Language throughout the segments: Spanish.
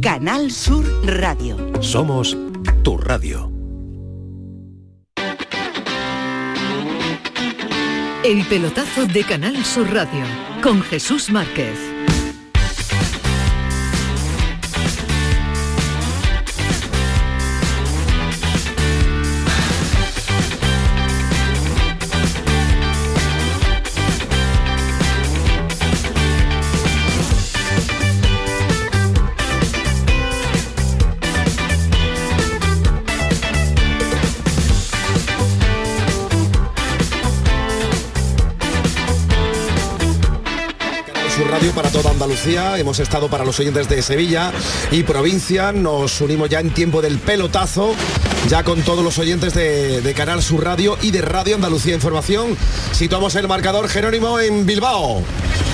Canal Sur Radio. Somos tu radio. El pelotazo de Canal Sur Radio con Jesús Márquez. Para toda Andalucía. Hemos estado para los oyentes de Sevilla y provincia. Nos unimos ya en tiempo del pelotazo, ya con todos los oyentes de, Canal Sur Radio y de Radio Andalucía Información. Situamos el marcador Jerónimo en Bilbao.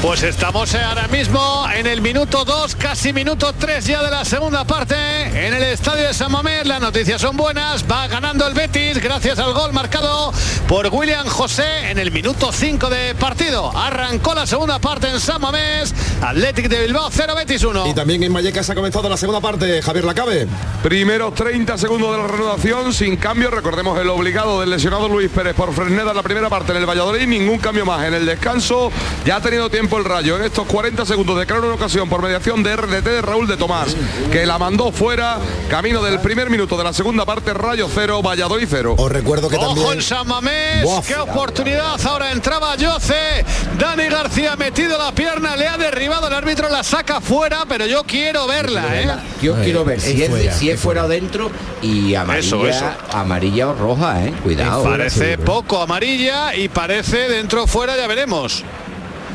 Pues estamos ahora mismo en el minuto 2, casi minuto 3 ya de la segunda parte en el estadio de San Mamés. Las noticias son buenas, va ganando el Betis gracias al gol marcado por William José en el minuto 5 de partido. Arrancó la segunda parte en San Mamés, Athletic de Bilbao 0 Betis 1. Y también en Vallecas ha comenzado la segunda parte, Javier Lacabe. Primeros 30 segundos de la reanudación sin cambio. Recordemos el obligado del lesionado Luis Pérez por Fresneda en la primera parte en el Valladolid. Ningún cambio más en el descanso. Ya ha tenido tiempo el rayo en estos 40 segundos de crear una ocasión por mediación de RDT de Raúl de Tomás, que la mandó fuera. Camino del primer minuto de la segunda parte, Rayo 0, Valladolid 0. Os recuerdo que Ojo también. en San Mamés, qué oportunidad. Ahora entraba Yoce. Dani García ha metido la pierna, le ha derribado el árbitro, la saca fuera, pero yo quiero verla, ¿eh? Yo quiero ver si es fuera, si es fuera o dentro y amarilla, Eso, eso. amarilla o roja, eh. Cuidado. Parece poco amarilla y parece dentro fuera, ya veremos.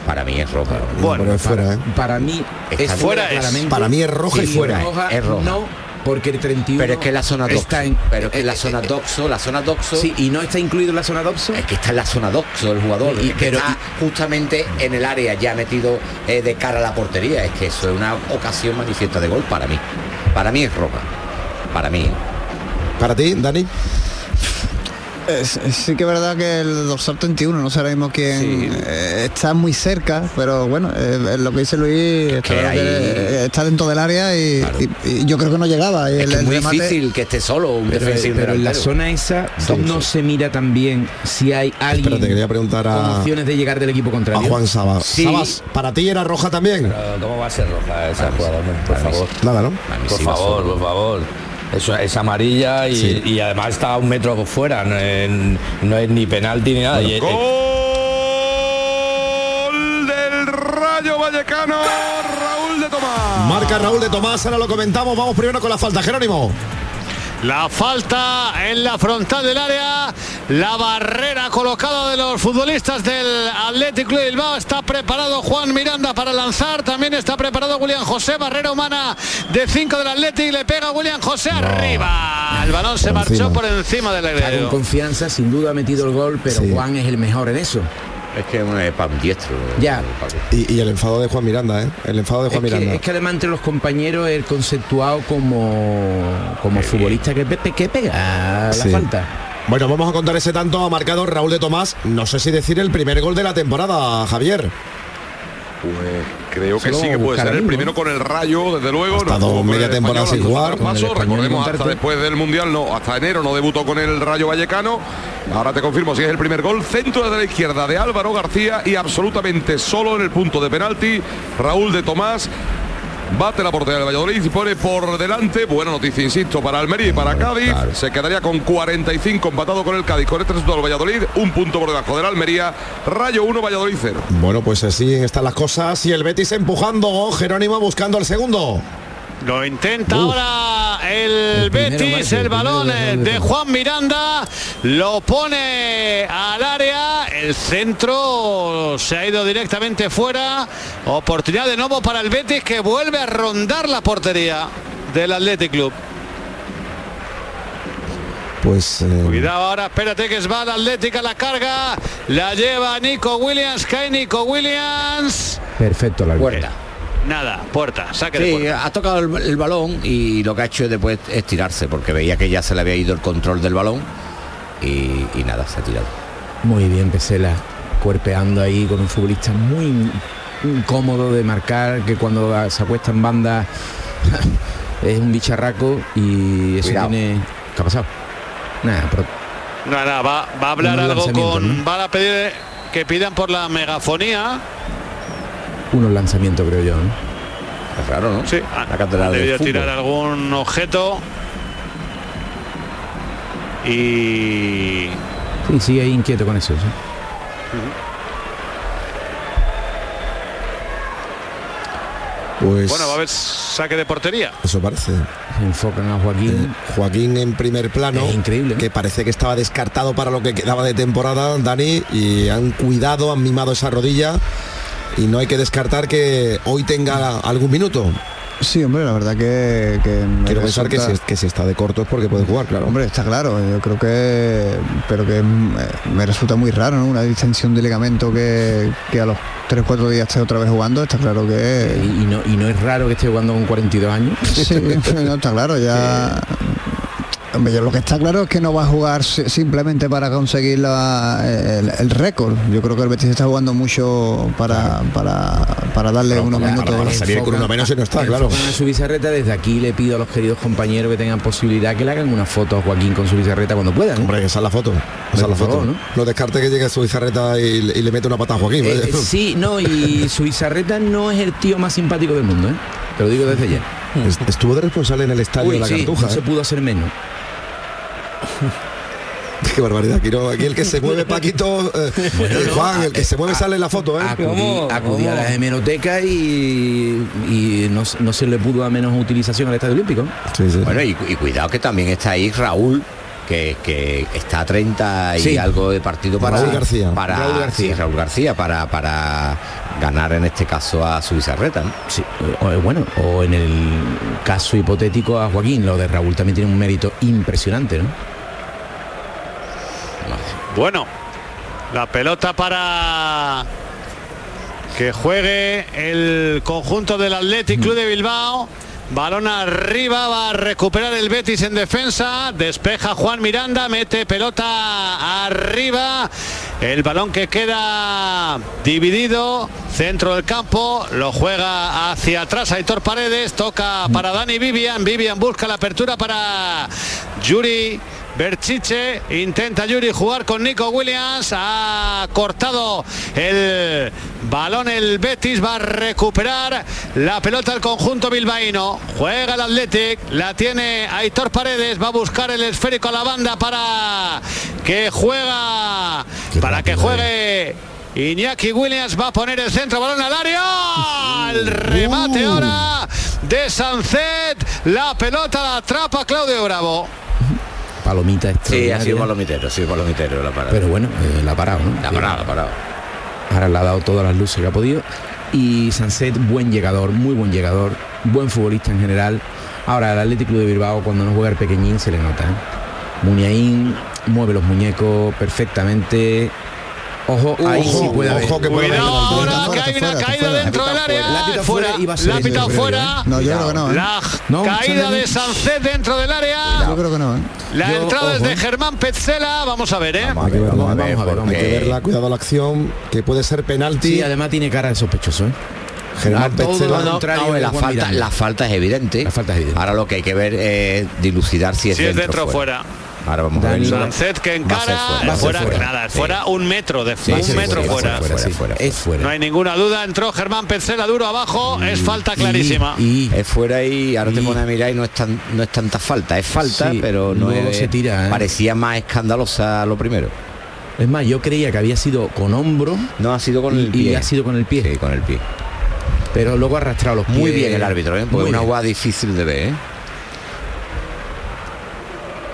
Para mí es roja. Bueno, es fuera, ¿eh? Para mí es fuera, fuera es. claramente. Para mí es roja y fuera. roja, Es roja. No, porque el 31 Pero es que la zona doxo. está en pero es que la eh, zona eh, doxo, la zona doxo. Sí, y no está incluido en la zona doxo. Es que está en la zona doxo el jugador. Y- es que pero- está justamente en el área ya metido eh, de cara a la portería. Es que eso es una ocasión manifiesta de gol para mí. Para mí es roja. Para mí. Para ti, Dani. Es- sí que es verdad que el dorsal 31, no sé ahora mismo quién eh, está muy cerca, pero bueno, eh, lo que dice Luis está, que claro que, hay- eh, está dentro del área y, y- y yo creo que no llegaba. Y Es el, que es el muy remate- difícil que esté solo un Pero, defensivo pero en la zona esa no se mira también si hay alguien Espérate, quería preguntar a, opciones de llegar del equipo a contrario. Juan Sabas. Sí. Sabas, ¿para ti era roja también? ¿Cómo va a ser roja esa jugada? Por favor. Nada, ¿no? Por favor, por favor. Eso es amarilla y, Sí. y además está a un metro fuera, no es, no es ni penalti ni nada. Y- Gol del Rayo Vallecano, Raúl de Tomás. Marca Raúl de Tomás, ahora lo comentamos. Vamos primero con la falta, Jerónimo. La falta en la frontal del área, la barrera colocada de los futbolistas del Atlético de Bilbao. Está preparado Juan Miranda para lanzar, también está preparado William José, barrera humana de 5 del Atlético, le pega William José arriba. El balón se Por marchó encima. por encima del Está con área. confianza, sin duda ha metido el gol, pero Sí. Juan es el mejor en eso. Es que es para un diestro. Ya. Y, y el enfado de Juan Miranda, ¿eh? El enfado de Es Juan que, Miranda. es que además entre los compañeros el conceptuado como como futbolista que, pe- que pega la Sí. falta. Bueno, vamos a contar ese tanto ha marcado Raúl de Tomás. No sé si decir el primer gol de la temporada, Javier. Pues creo que sí que puede ser el primero con el Rayo, desde luego. Ha estado tuvo con media temporada sin jugar. paso, recordemos hasta después del Mundial, no, hasta enero no debutó con el Rayo Vallecano. Ahora te confirmo si es el primer gol. Centro de la izquierda de Álvaro García y absolutamente solo en el punto de penalti. Raúl de Tomás. Bate la portería del Valladolid y pone por delante, buena noticia, insisto, para Almería y para Cádiz. Se quedaría con 45 empatado con el Cádiz. Con este resultado del Valladolid, un punto por debajo del Almería. Rayo 1, Valladolid 0. Bueno, pues así están las cosas. Y el Betis empujando, Jerónimo buscando el segundo. Lo intenta ahora el, Betis, el el balón de. Juan Miranda, lo pone al área, el centro se ha ido directamente fuera, oportunidad de nuevo para el Betis que vuelve a rondar la portería del Athletic Club. Pues eh, Cuidado ahora, espérate que es va el Athletic a la carga, la lleva Nico Williams, cae Nico Williams. Perfecto la Puerta. Nada, puerta, saque de Sí, puerta. ha tocado el, el balón y lo que ha hecho después es tirarse, porque veía que ya se le había ido el control del balón y, y nada, se ha tirado. Muy bien, Pesela, cuerpeando ahí con un futbolista muy incómodo de marcar, que cuando se acuesta en banda es un bicharraco y eso Cuidado. tiene... ¿Qué ha pasado? Nada, pero Nada, va, va a hablar algo con. ¿no? Van a pedir que pidan por la megafonía. Unos lanzamientos creo yo, ¿no? Es raro, ¿no? Sí, La catedral han debido tirar algún objeto. Y. Sí, sigue ahí inquieto con eso, sí. Pues Bueno, va a haber saque de portería. eso parece. Se enfocan a Joaquín. Joaquín en primer plano, Es increíble, ¿no? que parece que estaba descartado para lo que quedaba de temporada, Dani, y han cuidado, han mimado esa rodilla y no hay que descartar que hoy tenga algún minuto. Sí, hombre, la verdad que... que me Quiero pensar que si, que si está de corto es porque puede jugar, claro. Hombre, está claro, yo creo que... Pero que eh, me resulta muy raro, ¿no? Una distensión de ligamento que, que a los 3-4 días esté otra vez jugando, está claro Y, que... y no, y no es raro que esté jugando con 42 años. Sí, no, está claro, ya... Hombre, lo que está claro es que no va a jugar si- simplemente para conseguir la- el, el récord. Yo creo que el Betis está jugando mucho para, para, para darle unos para- minutos. para salir con uno menos y no está, claro. Su bizarreta, desde aquí le pido a los queridos compañeros que tengan posibilidad que le hagan una foto a Joaquín con su bizarreta cuando puedan. ¿eh? Hombre, esa es la foto. Esa es la foto. favor, ¿no? No descarte que llegue su bizarreta y, y le mete una pata a Joaquín. Eh, eh, sí, no, y su bizarreta no es el tío más simpático del mundo, ¿eh? Te lo digo desde ya. Es- Estuvo de responsable en el estadio Uy, de la sí, Cartuja. no se ¿eh? pudo hacer menos. Qué barbaridad. Aquí, no- aquí el que se mueve, Paquito, eh, eh, Juan, el que se mueve sale en la foto, ¿eh? Acudí, acudí a la hemeroteca y, y no, se- no se le pudo dar menos utilización al Estadio Olímpico. Sí, sí. Bueno, y, y cuidado que también está ahí Raúl, que, que está a 30 y Sí. algo de partido para Raúl García. Para, Raúl García. sí, Raúl García para, para ganar en este caso a su bizarreta. ¿no? Sí, o, bueno, o en el caso hipotético a Joaquín, lo de Raúl también tiene un mérito impresionante, ¿no? Bueno, la pelota para que juegue el conjunto del Athletic Club de Bilbao. Balón arriba, va a recuperar el Betis en defensa. Despeja Juan Miranda, mete pelota arriba. El balón que queda dividido, centro del campo, lo juega hacia atrás Aitor Paredes, toca para Dani Vivian. Vivian busca la apertura para Yuri. Berchiche intenta Yuri jugar con Nico Williams. Ha cortado el balón el Betis. Va a recuperar la pelota el conjunto bilbaíno. Juega el Athletic. La tiene Aitor Paredes. Va a buscar el esférico a la banda para que juega. Qué para que juegue. Iñaki Williams va a poner el centro, balón al área. El remate ahora de Sancet. La pelota la atrapa Claudio Bravo. Palomita Sí, ha sido palomitero, ha sido palomitero la parada. Pero bueno, eh, la ha parado, ¿no? la ha parado, la ha parado. Ahora le ha dado todas las luces que ha podido. Y Sanset, buen llegador, muy buen llegador, buen futbolista en general. Ahora, el Atlético de Bilbao, cuando no juega el pequeñín, se le nota. ¿eh? Muniaín mueve los muñecos perfectamente. Ojo, ahí ojo, sí puede haber. ojo que puede haber Cuidado penalti. ahora que hay una fuera, caída fuera. dentro del área. La ha pitado Fuera, fuera y va a ser la creo, fuera. No, yo creo que no. ¿eh? La No, caída de Sancet dentro del área. Yo creo que no. ¿eh? La Yo, entrada es ojo. de Germán Petzela. Vamos a ver, ¿eh? Vamos a ver, vamos a ver, vamos a ver, vamos a Hay que verla, cuidado la acción, que puede ser penalti. Sí, además tiene cara de sospechoso, ¿eh? Germán Petzela. lo No, contrario no, la, falta, la falta es evidente. La falta es evidente. Ahora lo que hay que ver es dilucidar si es Si es dentro, dentro o o fuera. Ahora vamos a que encara. fuera. Nada, Sí. fuera un metro de Sí, un sí, metro fuera. fuera, sí. fuera, Es fuera. No hay ninguna duda. Entró Germán Petzela duro abajo. Es falta clarísima. Y, Es fuera y ahora te pones a mirar y no es tan no es tanta falta, es falta, Sí, pero no es se tira, ¿eh? parecía más escandalosa lo primero. es más, yo creía que había sido con hombro No ha sido con y, el pie. y ha sido con el pie. Sí, con el pie. Pero luego ha arrastrado los pies. Muy bien el árbitro, ¿eh? Porque es una jugada difícil de ver, ¿eh?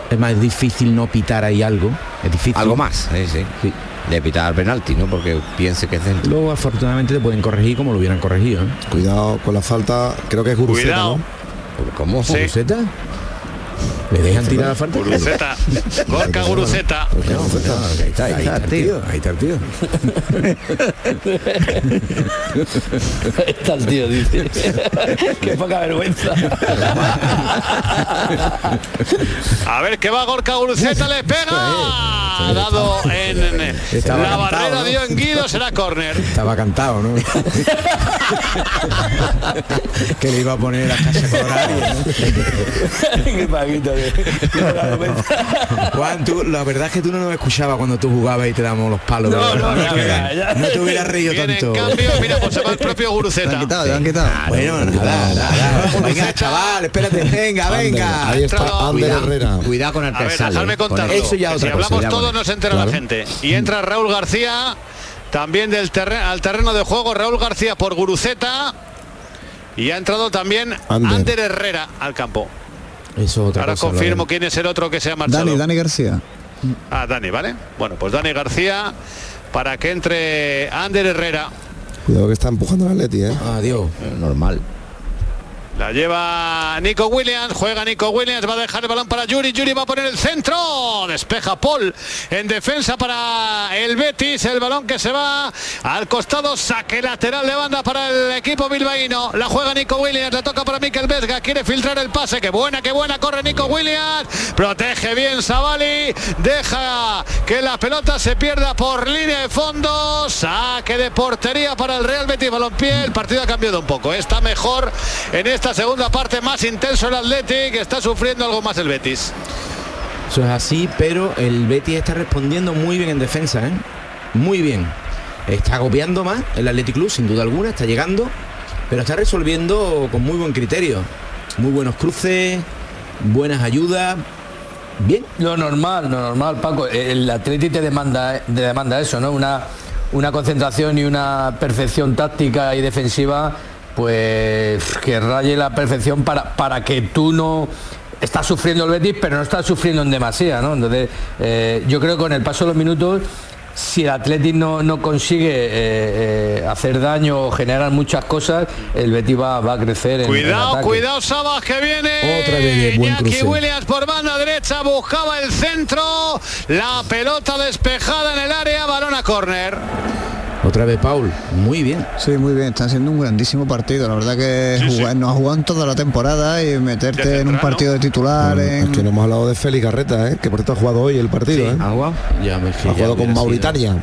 Es más, es difícil no pitar ahí algo. Es difícil. Algo más, sí, sí. Sí. De pitar penalti, ¿no? Porque piense que es dentro. Luego, afortunadamente, te pueden corregir como lo hubieran corregido. ¿eh? Cuidado con la falta, creo que es Guruceta, Cuidado. ¿no? ¿Cómo? Sí. ¿Guruceta? ¿Le dejan tirar la falta? Guruceta. Gorka Guruceta. No, no, ahí está, ahí está el tío. Ahí está el tío. Está el tío, dice. Qué poca vergüenza. A ver que va Gorka Guruceta. Le pega. ha dado en Estaba la cantado, barrera ¿no? dio en Guido, será córner. Estaba cantado, ¿no? que le iba a poner a casa colorada. Juan, tú, la verdad es que tú no nos escuchabas cuando tú jugabas y te damos los palos. No, ¿verdad? no, te ya, hubieras- ya, ya. no te hubieras reído tanto. en cambio, mira, pues se va el propio Te han Guruceta. quitado, te han quitado. Bueno, nada, nada. Venga, chaval, espérate, venga, venga. Ahí está entrado- Ander Herrera. cuidado con el que sale. el- Eso ya otra si cosa, hablamos ya todo bueno. no se entera la gente. Y entra Raúl García, también del terre- al terreno de juego, Raúl García por Guruceta. Y ha entrado también Ander. Ander Herrera al campo. Eso otra Ahora cosa, confirmo quién es el otro que se ha marchado. Dani, Dani García. Ah, Dani, ¿vale? Bueno, pues Dani García para que entre Ander Herrera. Cuidado que está empujando el Atleti, ¿eh? Adiós. Normal. La lleva Nico Williams, juega Nico Williams, va a dejar el balón para Yuri, Yuri va a poner el centro, despeja Paul en defensa para el Betis, el balón que se va al costado, saque lateral de banda para el equipo bilbaíno, la juega Nico Williams, la toca para Mikel Vesga, quiere filtrar el pase, que buena, que buena, corre Nico Williams, protege bien Savali, deja que la pelota se pierda por línea de fondo, saque de portería para el Real Betis Balompié, el partido ha cambiado un poco, está mejor en esta segunda parte, más intenso el Athletic, está sufriendo algo más el Betis. Eso es así, pero el Betis está respondiendo muy bien en defensa, ¿eh? Muy bien. Está copiando más el Athletic Club, sin duda alguna, está llegando, pero está resolviendo con muy buen criterio. Muy buenos cruces, buenas ayudas. Bien. Lo normal, lo normal, Paco. El Atleti te demanda, te demanda eso, ¿no? Una, una concentración y una perfección táctica y defensiva, pues que raye la perfección para, para que tú no estás sufriendo el Betis, pero no estás sufriendo en demasía, ¿no? Entonces, eh, yo creo que con el paso de los minutos, si el Atleti no, no consigue eh, eh, hacer daño o generar muchas cosas, el Betis va, va a crecer. en- en Cuidado, cuidado Sabas que viene. Otra vez buen cruce. Williams por banda derecha buscaba el centro, la pelota despejada en el área, balón a córner. Otra vez Paul. Muy bien. Sí, muy bien, están haciendo un grandísimo partido. La verdad que Sí, sí. jugar- nos ha jugado en toda la temporada y meterte en un partido de titular. Es en- que no hemos hablado de Félix Garreta, ¿eh? Que por cierto ha jugado hoy el partido, ¿eh? ¿Ha jugado? Ya me Ha jugado con Mauritania.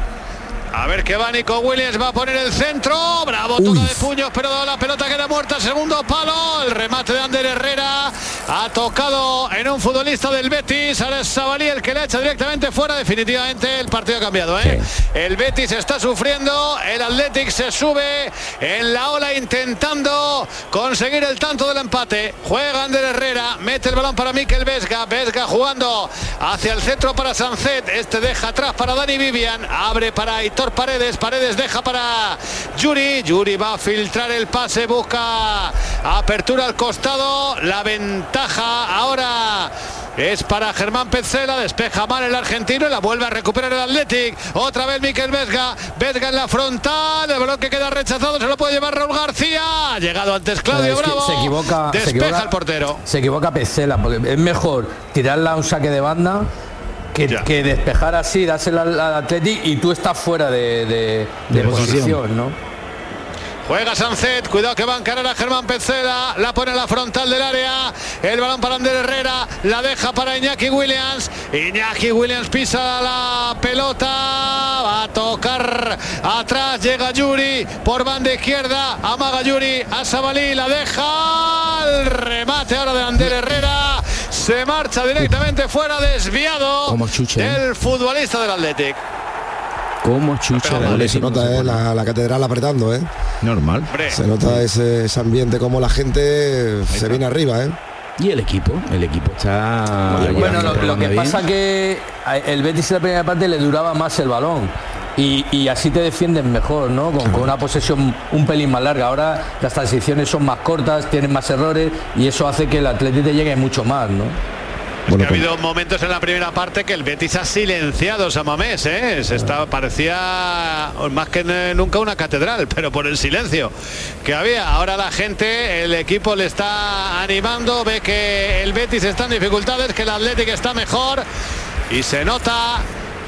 A ver qué va Nico Williams, va a poner el centro. Bravo, toca de puños, pero la pelota queda muerta. Segundo palo. El remate de Ander Herrera ha tocado en un futbolista del Betis. Ahora es Sabalí el que le echa directamente fuera. Definitivamente el partido ha cambiado. ¿eh? El Betis está sufriendo. El Athletic se sube en la ola intentando conseguir el tanto del empate. Juega Ander Herrera, mete el balón para Mikel Vesga. Vesga jugando hacia el centro para Sancet. Este deja atrás para Dani Vivian. Abre para Aitor Paredes. Paredes deja para Yuri. Yuri va a filtrar el pase. Busca apertura al costado. La ventaja ahora. Es para Germán Petzela, despeja mal el argentino y la vuelve a recuperar el Athletic. Otra vez Miquel Vesga, Vesga en la frontal, el balón que queda rechazado, se lo puede llevar Raúl García. Ha llegado antes Claudio Bravo. se equivoca, se despeja equivoca- el portero. Se equivoca Pecela, porque es mejor tirarla a un saque de banda que, despejar así, dársela al, al Atleti y tú estás fuera de, de- de posición, ¿no? Juega Sancet, cuidado que va a encarar a Germán Petzela, la pone en la frontal del área, el balón para Ander Herrera, la deja para Iñaki Williams, Iñaki Williams pisa la pelota, va a tocar atrás, llega Yuri por banda izquierda, amaga Yuri a Sabalí, la deja, el remate ahora de Ander Herrera, se marcha directamente fuera, desviado Como chucha, ¿eh? del futbolista del Athletic. Como chucha Se nota, ¿eh? La, la catedral apretando, ¿eh? Normal. Se nota ese, ese ambiente como la gente se viene arriba, ¿eh? Y el equipo, el equipo está. Bueno, lo, que bien. pasa que el Betis en la primera parte le duraba más el balón. Y, y así te defienden mejor, ¿no? Con, con una posesión un pelín más larga. Ahora las transiciones son más cortas, tienen más errores y eso hace que el Atlético te llegue mucho más, ¿no? Es que ha habido momentos en la primera parte que el Betis ha silenciado a Samamés, ¿eh? Se está, parecía más que nunca una catedral, pero por el silencio que había. Ahora la gente, el equipo le está animando, ve que el Betis está en dificultades, que el Atlético está mejor y se nota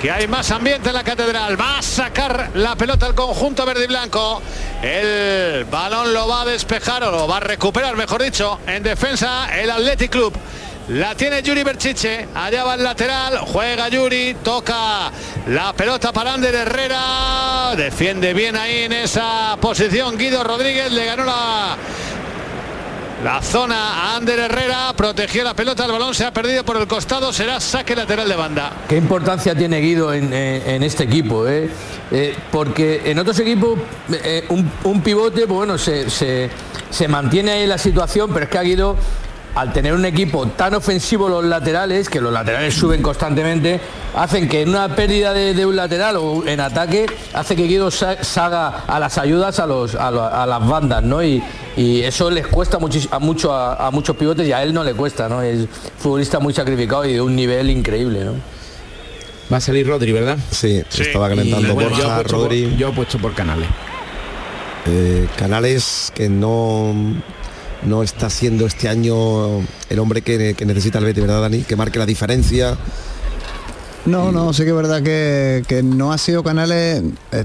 que hay más ambiente en la catedral. Va a sacar la pelota al conjunto verde y blanco. El balón lo va a despejar o lo va a recuperar, mejor dicho, en defensa el Athletic Club La tiene Yuri Berchiche. Allá va el lateral. Juega Yuri. Toca la pelota para Ander Herrera. Defiende bien ahí en esa posición. Guido Rodríguez le ganó la la zona a Ander Herrera, protegió la pelota, el balón se ha perdido por el costado, será saque lateral de banda. ¿Qué importancia tiene Guido en, este equipo? eh? Eh, porque en otros equipos eh, un, pivote, pues bueno, se, se- se mantiene ahí la situación, pero es que a Guido, al tener un equipo tan ofensivo los laterales, que los laterales suben constantemente, hacen que en una pérdida de, de un lateral o en ataque, hace que Guido sa- salga a las ayudas a, los, a, lo- a las bandas, ¿no? Y, y eso les cuesta muchis- a, mucho, a, a muchos pivotes y a él no le cuesta, ¿no? Es futbolista muy sacrificado y de un nivel increíble, ¿no? Va a salir Rodri, ¿verdad? Sí, estaba Y, calentando bueno, yo Borja, por- Rodri. yo apuesto por Canales. Eh, Canales que no no está siendo este año el hombre que, que necesita el Betis, ¿verdad, Dani? Que marque la diferencia. No, no, sí que es verdad que, que no ha sido Canales. eh,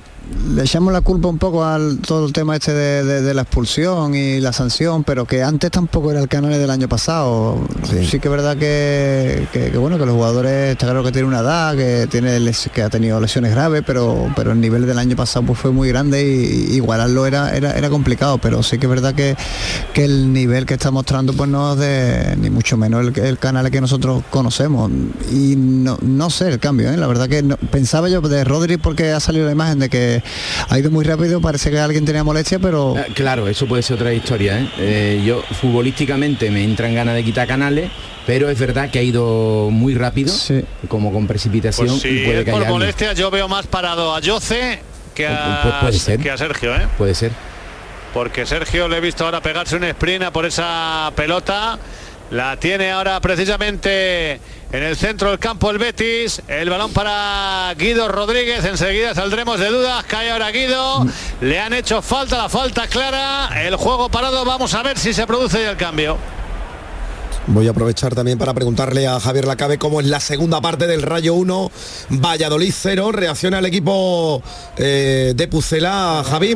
le echamos la culpa un poco al todo el tema este de, de- de la expulsión y la sanción, pero que antes tampoco era el Canales del año pasado. Sí, que es verdad que, que- que, bueno que los jugadores está claro que tiene una edad, que tiene les- que ha tenido lesiones graves, pero pero el nivel del año pasado pues fue muy grande y, y igualarlo era, era era complicado, pero sí que es verdad que, que el nivel que está mostrando pues no es de ni mucho menos el, el canal que nosotros conocemos y no, no sé el cambio, ¿eh? la verdad que no- pensaba yo de Rodri porque ha salido la imagen de que ha ido muy rápido, parece que alguien tenía molestia, pero Eh, Claro, eso puede ser otra historia. ¿eh? Eh, yo futbolísticamente me entran ganas de quitar canales, pero es verdad que ha ido muy rápido, como con precipitación Pues si y puede es que por haya molestias, yo veo más parado a Yoce que a, Pues puede ser. que a Sergio, ¿eh? Puede ser. porque Sergio le he visto ahora pegarse un sprint a por esa pelota. La tiene ahora precisamente en el centro del campo el Betis. El balón para Guido Rodríguez. Enseguida saldremos de dudas. Cae ahora Guido. Le han hecho falta, la falta clara. El juego parado. Vamos a ver si se produce el cambio. Voy a aprovechar también para preguntarle a Javier Lacabe cómo es la segunda parte del Rayo 1, Valladolid 0. Reacciona el equipo eh, de Pucela, Javi.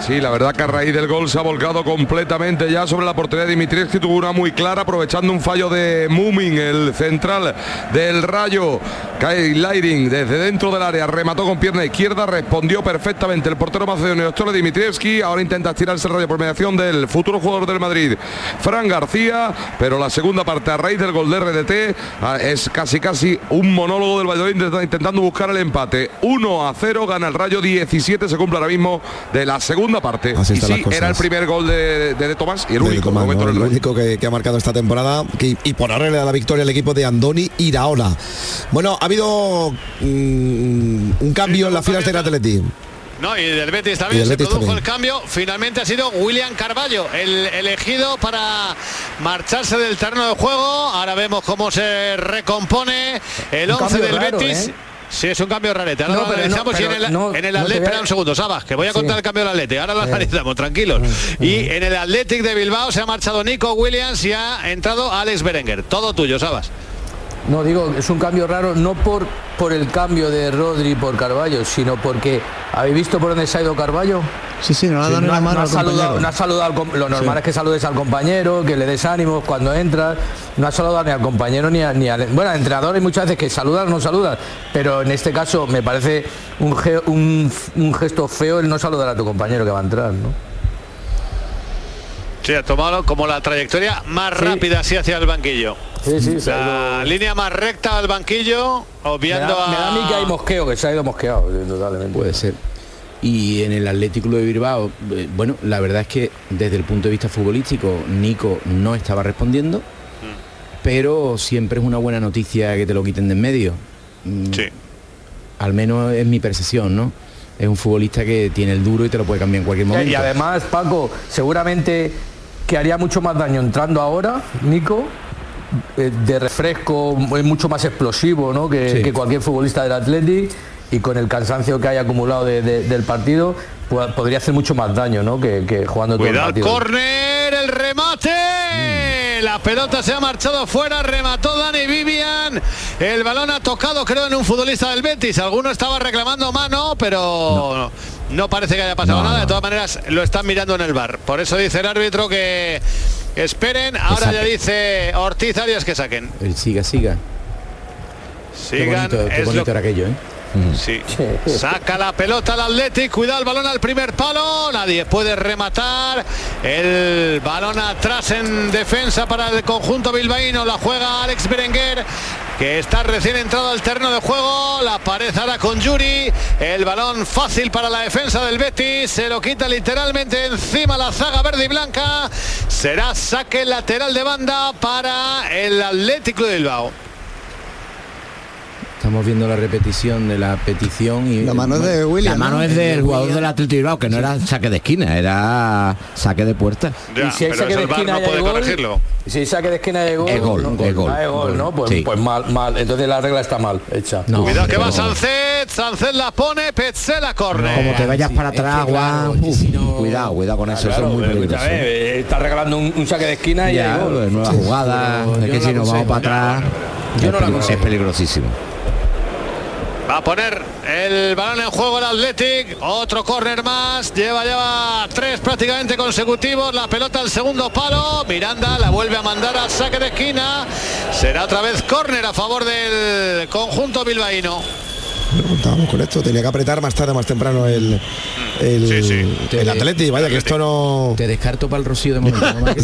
Sí, la verdad que a raíz del gol se ha volcado completamente ya sobre la portería de Dimitrievski, que tuvo una muy clara, aprovechando un fallo de Mumin, el central del Rayo. Cae Lighting desde dentro del área, remató con pierna izquierda, respondió perfectamente el portero macedonio Stole Dimitrievski, ahora intenta tirarse el Rayo por mediación del futuro jugador del Madrid, Fran García, pero la segunda parte a raíz del gol de RDT ah, es casi casi un monólogo del Valladolid intenta- intentando buscar el empate. 1 a 0 gana el Rayo 17 se cumple ahora mismo de la segunda parte. Así y sí, era el primer gol de, de, de Tomás y el único Tomás, momento ¿no? el único que, que ha marcado esta temporada que- y por ahora le da la victoria al equipo de Andoni Iraola. Bueno, ha habido mm, un cambio en las filas del Atleti. No, y del Betis también del se Betis produjo también. el cambio. Finalmente ha sido William Carballo, el elegido para marcharse del terreno de juego. Ahora vemos cómo se recompone el Un 11 cambio del raro, Betis. ¿eh? Sí, es un cambio rarete. Ahora No, lo no, analizamos y en el, no, en el a- espera un segundo, Sabas, que voy a contar Sí. el cambio del Atleti. Ahora lo analizamos, tranquilos. Y en el Athletic de Bilbao se ha marchado Nico Williams y ha entrado Alex Berenguer. Todo tuyo, Sabas. No, digo, es un cambio raro, no por, por el cambio de Rodri por Carballo, sino porque, ¿habéis visto por dónde se ha ido Carballo? sí, sí, no ha Sí, dado ni no, la ha- mano no ha al saludado, no ha saludado al lo normal Sí. es que saludes al compañero, que le des ánimos cuando entras, no ha saludado ni al compañero ni, a- ni al bueno, al entrenador hay muchas veces que saludan o no saludan, pero en este caso me parece un, ge- un, un gesto feo el no saludar a tu compañero que va a entrar, ¿no? Sí, ha tomado como la trayectoria más rápida así hacia el banquillo. Sí, sí, La línea más recta al banquillo, Me obviando me da a mí que hay mosqueo, que se ha ido mosqueado, eh, totalmente. Puede ser. Y en el Atlético de Bilbao, eh, bueno, la verdad es que desde el punto de vista futbolístico, Nico no estaba respondiendo, pero siempre es una buena noticia que te lo quiten de en medio. Mm, Sí. Al menos es mi percepción, ¿no? Es un futbolista que tiene el duro y te lo puede cambiar en cualquier momento. Y además, Paco, seguramente que haría mucho más daño entrando ahora, Nico, eh, de refresco, es mucho más explosivo ¿no? que, Sí. que cualquier futbolista del Athletic y con el cansancio que hay acumulado de- de- del partido, pues, podría hacer mucho más daño ¿no? que, que jugando todo el Cuidado, el partido. córner, el remate. La pelota se ha marchado fuera, remató Dani Vivian. El balón ha tocado, creo, en un futbolista del Betis. Alguno estaba reclamando mano, pero No parece que haya pasado No, nada, de no. todas maneras lo están mirando en el bar. Por eso dice el árbitro que esperen. Ahora ya dice Ortiz Arias que saquen. El siga, siga. Qué Sigan. bonito, qué bonito lo- era aquello, ¿eh? Sí. Saca la pelota al Athletic, cuidado el balón al primer palo, nadie puede rematar. El balón atrás en defensa para el conjunto bilbaíno, la juega Alex Berenguer, que está recién entrado al terreno de juego. La pared ahora con Yuri, el balón fácil para la defensa del Betis, se lo quita literalmente encima la zaga verde y blanca. Será saque lateral de banda para el Atlético de Bilbao. Estamos viendo la repetición de la petición y La mano es de La William. mano ¿no? es del jugador del Atlético de Bilbao, que no era saque de esquina, era saque de puerta. Ya, y si hay saque eso de esquina no puede gol, corregirlo. y si hay saque de esquina y gol, Es gol, no, es gol. Ah, es gol, ¿no? Pues, Sí. pues mal, mal. Entonces la regla está mal hecha. No, Cuidado que va Sancet, Sancet la pone, Petzela corre. Como te vayas sí, para atrás, Juan, cuidado, cuidado con eso, eso Claro, es muy pero peligroso. eh, está regalando un, un saque de esquina y Ya, hay gol. nueva jugada, es que si la nos vamos para atrás, la es peligrosísimo. Va a poner el balón en juego el Athletic. Otro córner más. Lleva ya tres prácticamente consecutivos. La pelota al segundo palo. Miranda la vuelve a mandar a saque de esquina. Será otra vez córner a favor del conjunto bilbaíno. Contábamos con esto, tenía que apretar más tarde, más temprano el, el, Sí, sí. el Atleti, vaya que esto no... Te descarto para el Rocío de momento. ¿no?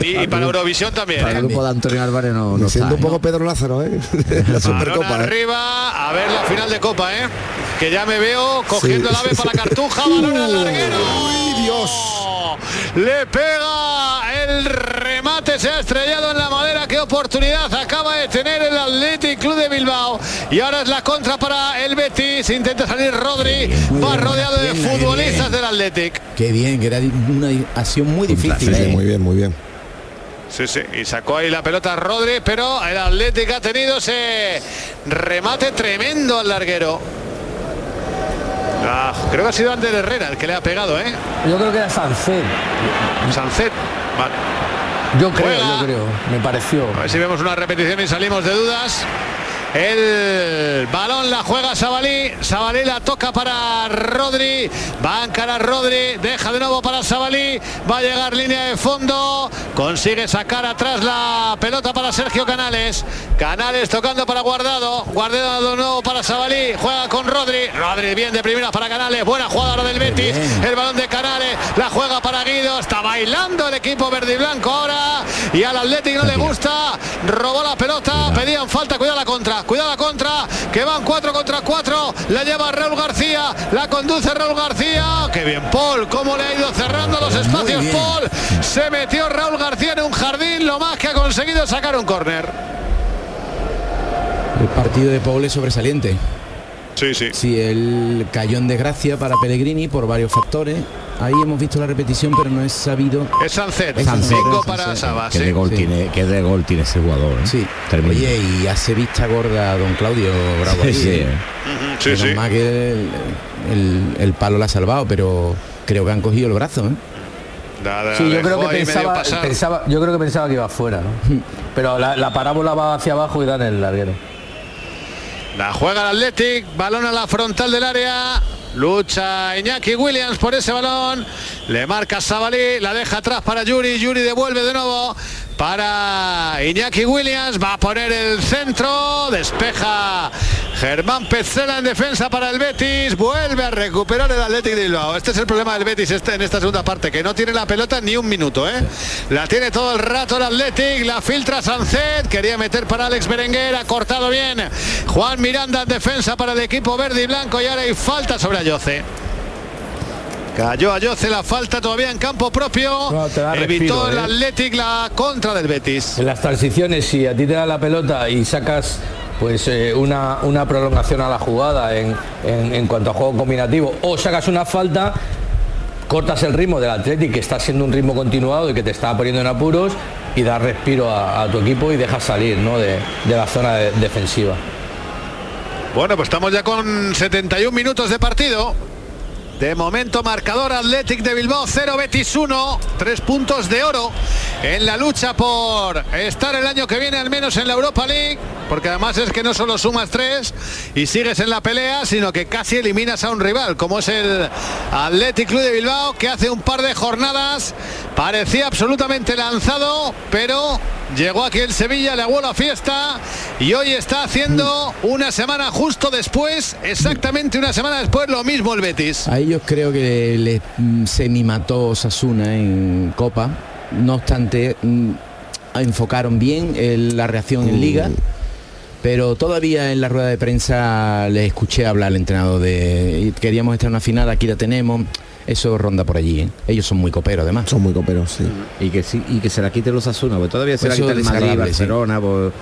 Y, y para Eurovisión también. Para ¿eh? el grupo de Antonio Álvarez no, no siento está, un poco ¿eh? Pedro Lázaro, ¿eh? la Supercopa. ¿eh? arriba. A ver la final de Copa, ¿eh? Que ya me veo cogiendo Sí. el ave para la cartuja. Balón al larguero. ¡Uy, Dios! Le pega el remate, se ha estrellado en la madera. Oportunidad acaba de tener el Athletic Club de Bilbao. Y ahora es la contra para el Betis. Intenta salir Rodri. Va rodeado de bien, futbolistas del Athletic. Qué bien, que era una acción muy difícil. Sí, ¿eh? muy bien, muy bien. Sí, sí, y sacó ahí la pelota Rodri, pero el Athletic ha tenido ese remate tremendo al larguero. Ah, creo que ha sido Ander Herrera el que le ha pegado, ¿eh? Yo creo que era Sancet. Sancet. Vale. Yo creo, Juega. yo creo. Me pareció. A ver si vemos una repetición y salimos de dudas. El balón la juega Sabalí. Sabalí la toca para Rodri. Va a encarar Rodri. Deja de nuevo para Sabalí. Va a llegar línea de fondo. Consigue sacar atrás la pelota para Sergio Canales. Canales tocando para Guardado. Guardado de nuevo para Sabalí. Juega con Rodri. Rodri bien de primera para Canales. Buena jugada ahora del Betis. El balón de Canales. La juega para Guido. Está bailando el equipo verde y blanco ahora. Y al Atlético no le gusta. Robó la pelota. Pedían falta. Cuidado la contra. Cuidado la contra. Que van 4 contra 4. La lleva Raúl García. La conduce Raúl García. Qué bien, Paul. Cómo le ha ido cerrando los espacios. Paul. Se metió Raúl García en un jardín. Lo más que ha conseguido sacar un córner. El partido de Paul es sobresaliente. Sí, sí. Sí, él cayó en desgracia para Pellegrini por varios factores. Ahí hemos visto la repetición, pero no es sabido. Es Sancet. Sancet. para Sabas. Que de sí. gol Sí. tiene, que de gol tiene ese jugador. ¿eh? Sí. Tremendo. Oye, y hace vista gorda a don Claudio Bravo. Sí, ahí, sí, ¿eh? ¿eh? Sí, mal que el, el- el palo la ha salvado, pero creo que han cogido el brazo. ¿eh? Nada, Sí, yo creo que pensaba, yo creo que pensaba que iba afuera, ¿no? Pero la, la parábola va hacia abajo y da en el larguero. La juega el Athletic, balón a la frontal del área. Lucha Iñaki Williams por ese balón. Le marca Sabalí, la deja atrás para Yuri. Yuri devuelve de nuevo para Iñaki Williams. Va a poner el centro. Despeja Germán Petzela en defensa para el Betis. Vuelve a recuperar el Athletic de Bilbao. Este es el problema del Betis este, en esta segunda parte, que no tiene la pelota ni un minuto. ¿eh? La tiene todo el rato el Athletic. La filtra Sancet. Quería meter para Alex Berenguer. Ha cortado bien. Juan Miranda en defensa para el equipo verde y blanco. Y ahora hay falta sobre Ayoce. Cayó Ayoce la falta todavía en campo propio. No, te da Evitó respiro, el ¿eh? Athletic la contra del Betis. En las transiciones, si a ti te da la pelota y sacas pues eh, una, una prolongación a la jugada en, en- en cuanto a juego combinativo o sacas una falta, cortas el ritmo del Athletic, que está siendo un ritmo continuado y que te está poniendo en apuros y das respiro a, a tu equipo y dejas salir ¿no? de, de la zona de- defensiva. Bueno, pues estamos ya con 71 minutos de partido. De momento marcador Athletic de Bilbao 0 Betis 1, tres puntos de oro en la lucha por estar el año que viene al menos en la Europa League, porque además es que no solo sumas tres y sigues en la pelea, sino que casi eliminas a un rival, como es el Athletic Club de Bilbao, que hace un par de jornadas parecía absolutamente lanzado, pero llegó aquí el Sevilla, le aguó la fiesta y hoy está haciendo una semana justo después, exactamente una semana después, lo mismo el Betis. Ellos creo que les mm, semi-mató Sasuna en Copa. No obstante, mm, enfocaron bien el- la reacción en Liga. Pero todavía en la rueda de prensa le escuché hablar al entrenador de queríamos estar en una final, aquí la tenemos. Eso ronda por allí. ¿eh? Ellos son muy coperos, además. Son muy coperos, sí. Y que sí, y que se la quite los Asuna, porque todavía se Pues la quita el Madrid, sí. Barcelona, pues,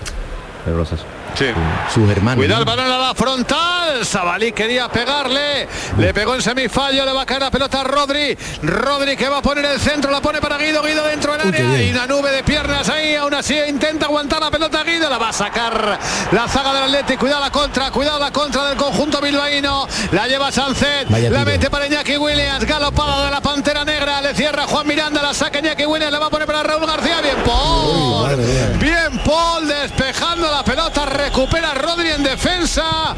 pero los Asuna. Sí. Sus hermanos. Cuidado el balón a la frontal. Sabalí quería pegarle. Le pegó en semifallo. Le va a caer la pelota a Rodri. Rodri que va a poner el centro. La pone para Guido. Guido dentro del área. Y una nube de piernas ahí. Aún así intenta aguantar la pelota Guido. La va a sacar la zaga del Atlético. Cuidado la contra. Cuidado la contra del conjunto bilbaíno. La lleva Sancet. Vaya La mete para Iñaki Williams. Galopada de la Pantera Negra. Le cierra Juan Miranda. La saca Iñaki Williams. La va a poner para Raúl García. Bien, Paul. Bien, Paul despejando la pelota. Recupera Rodri en defensa.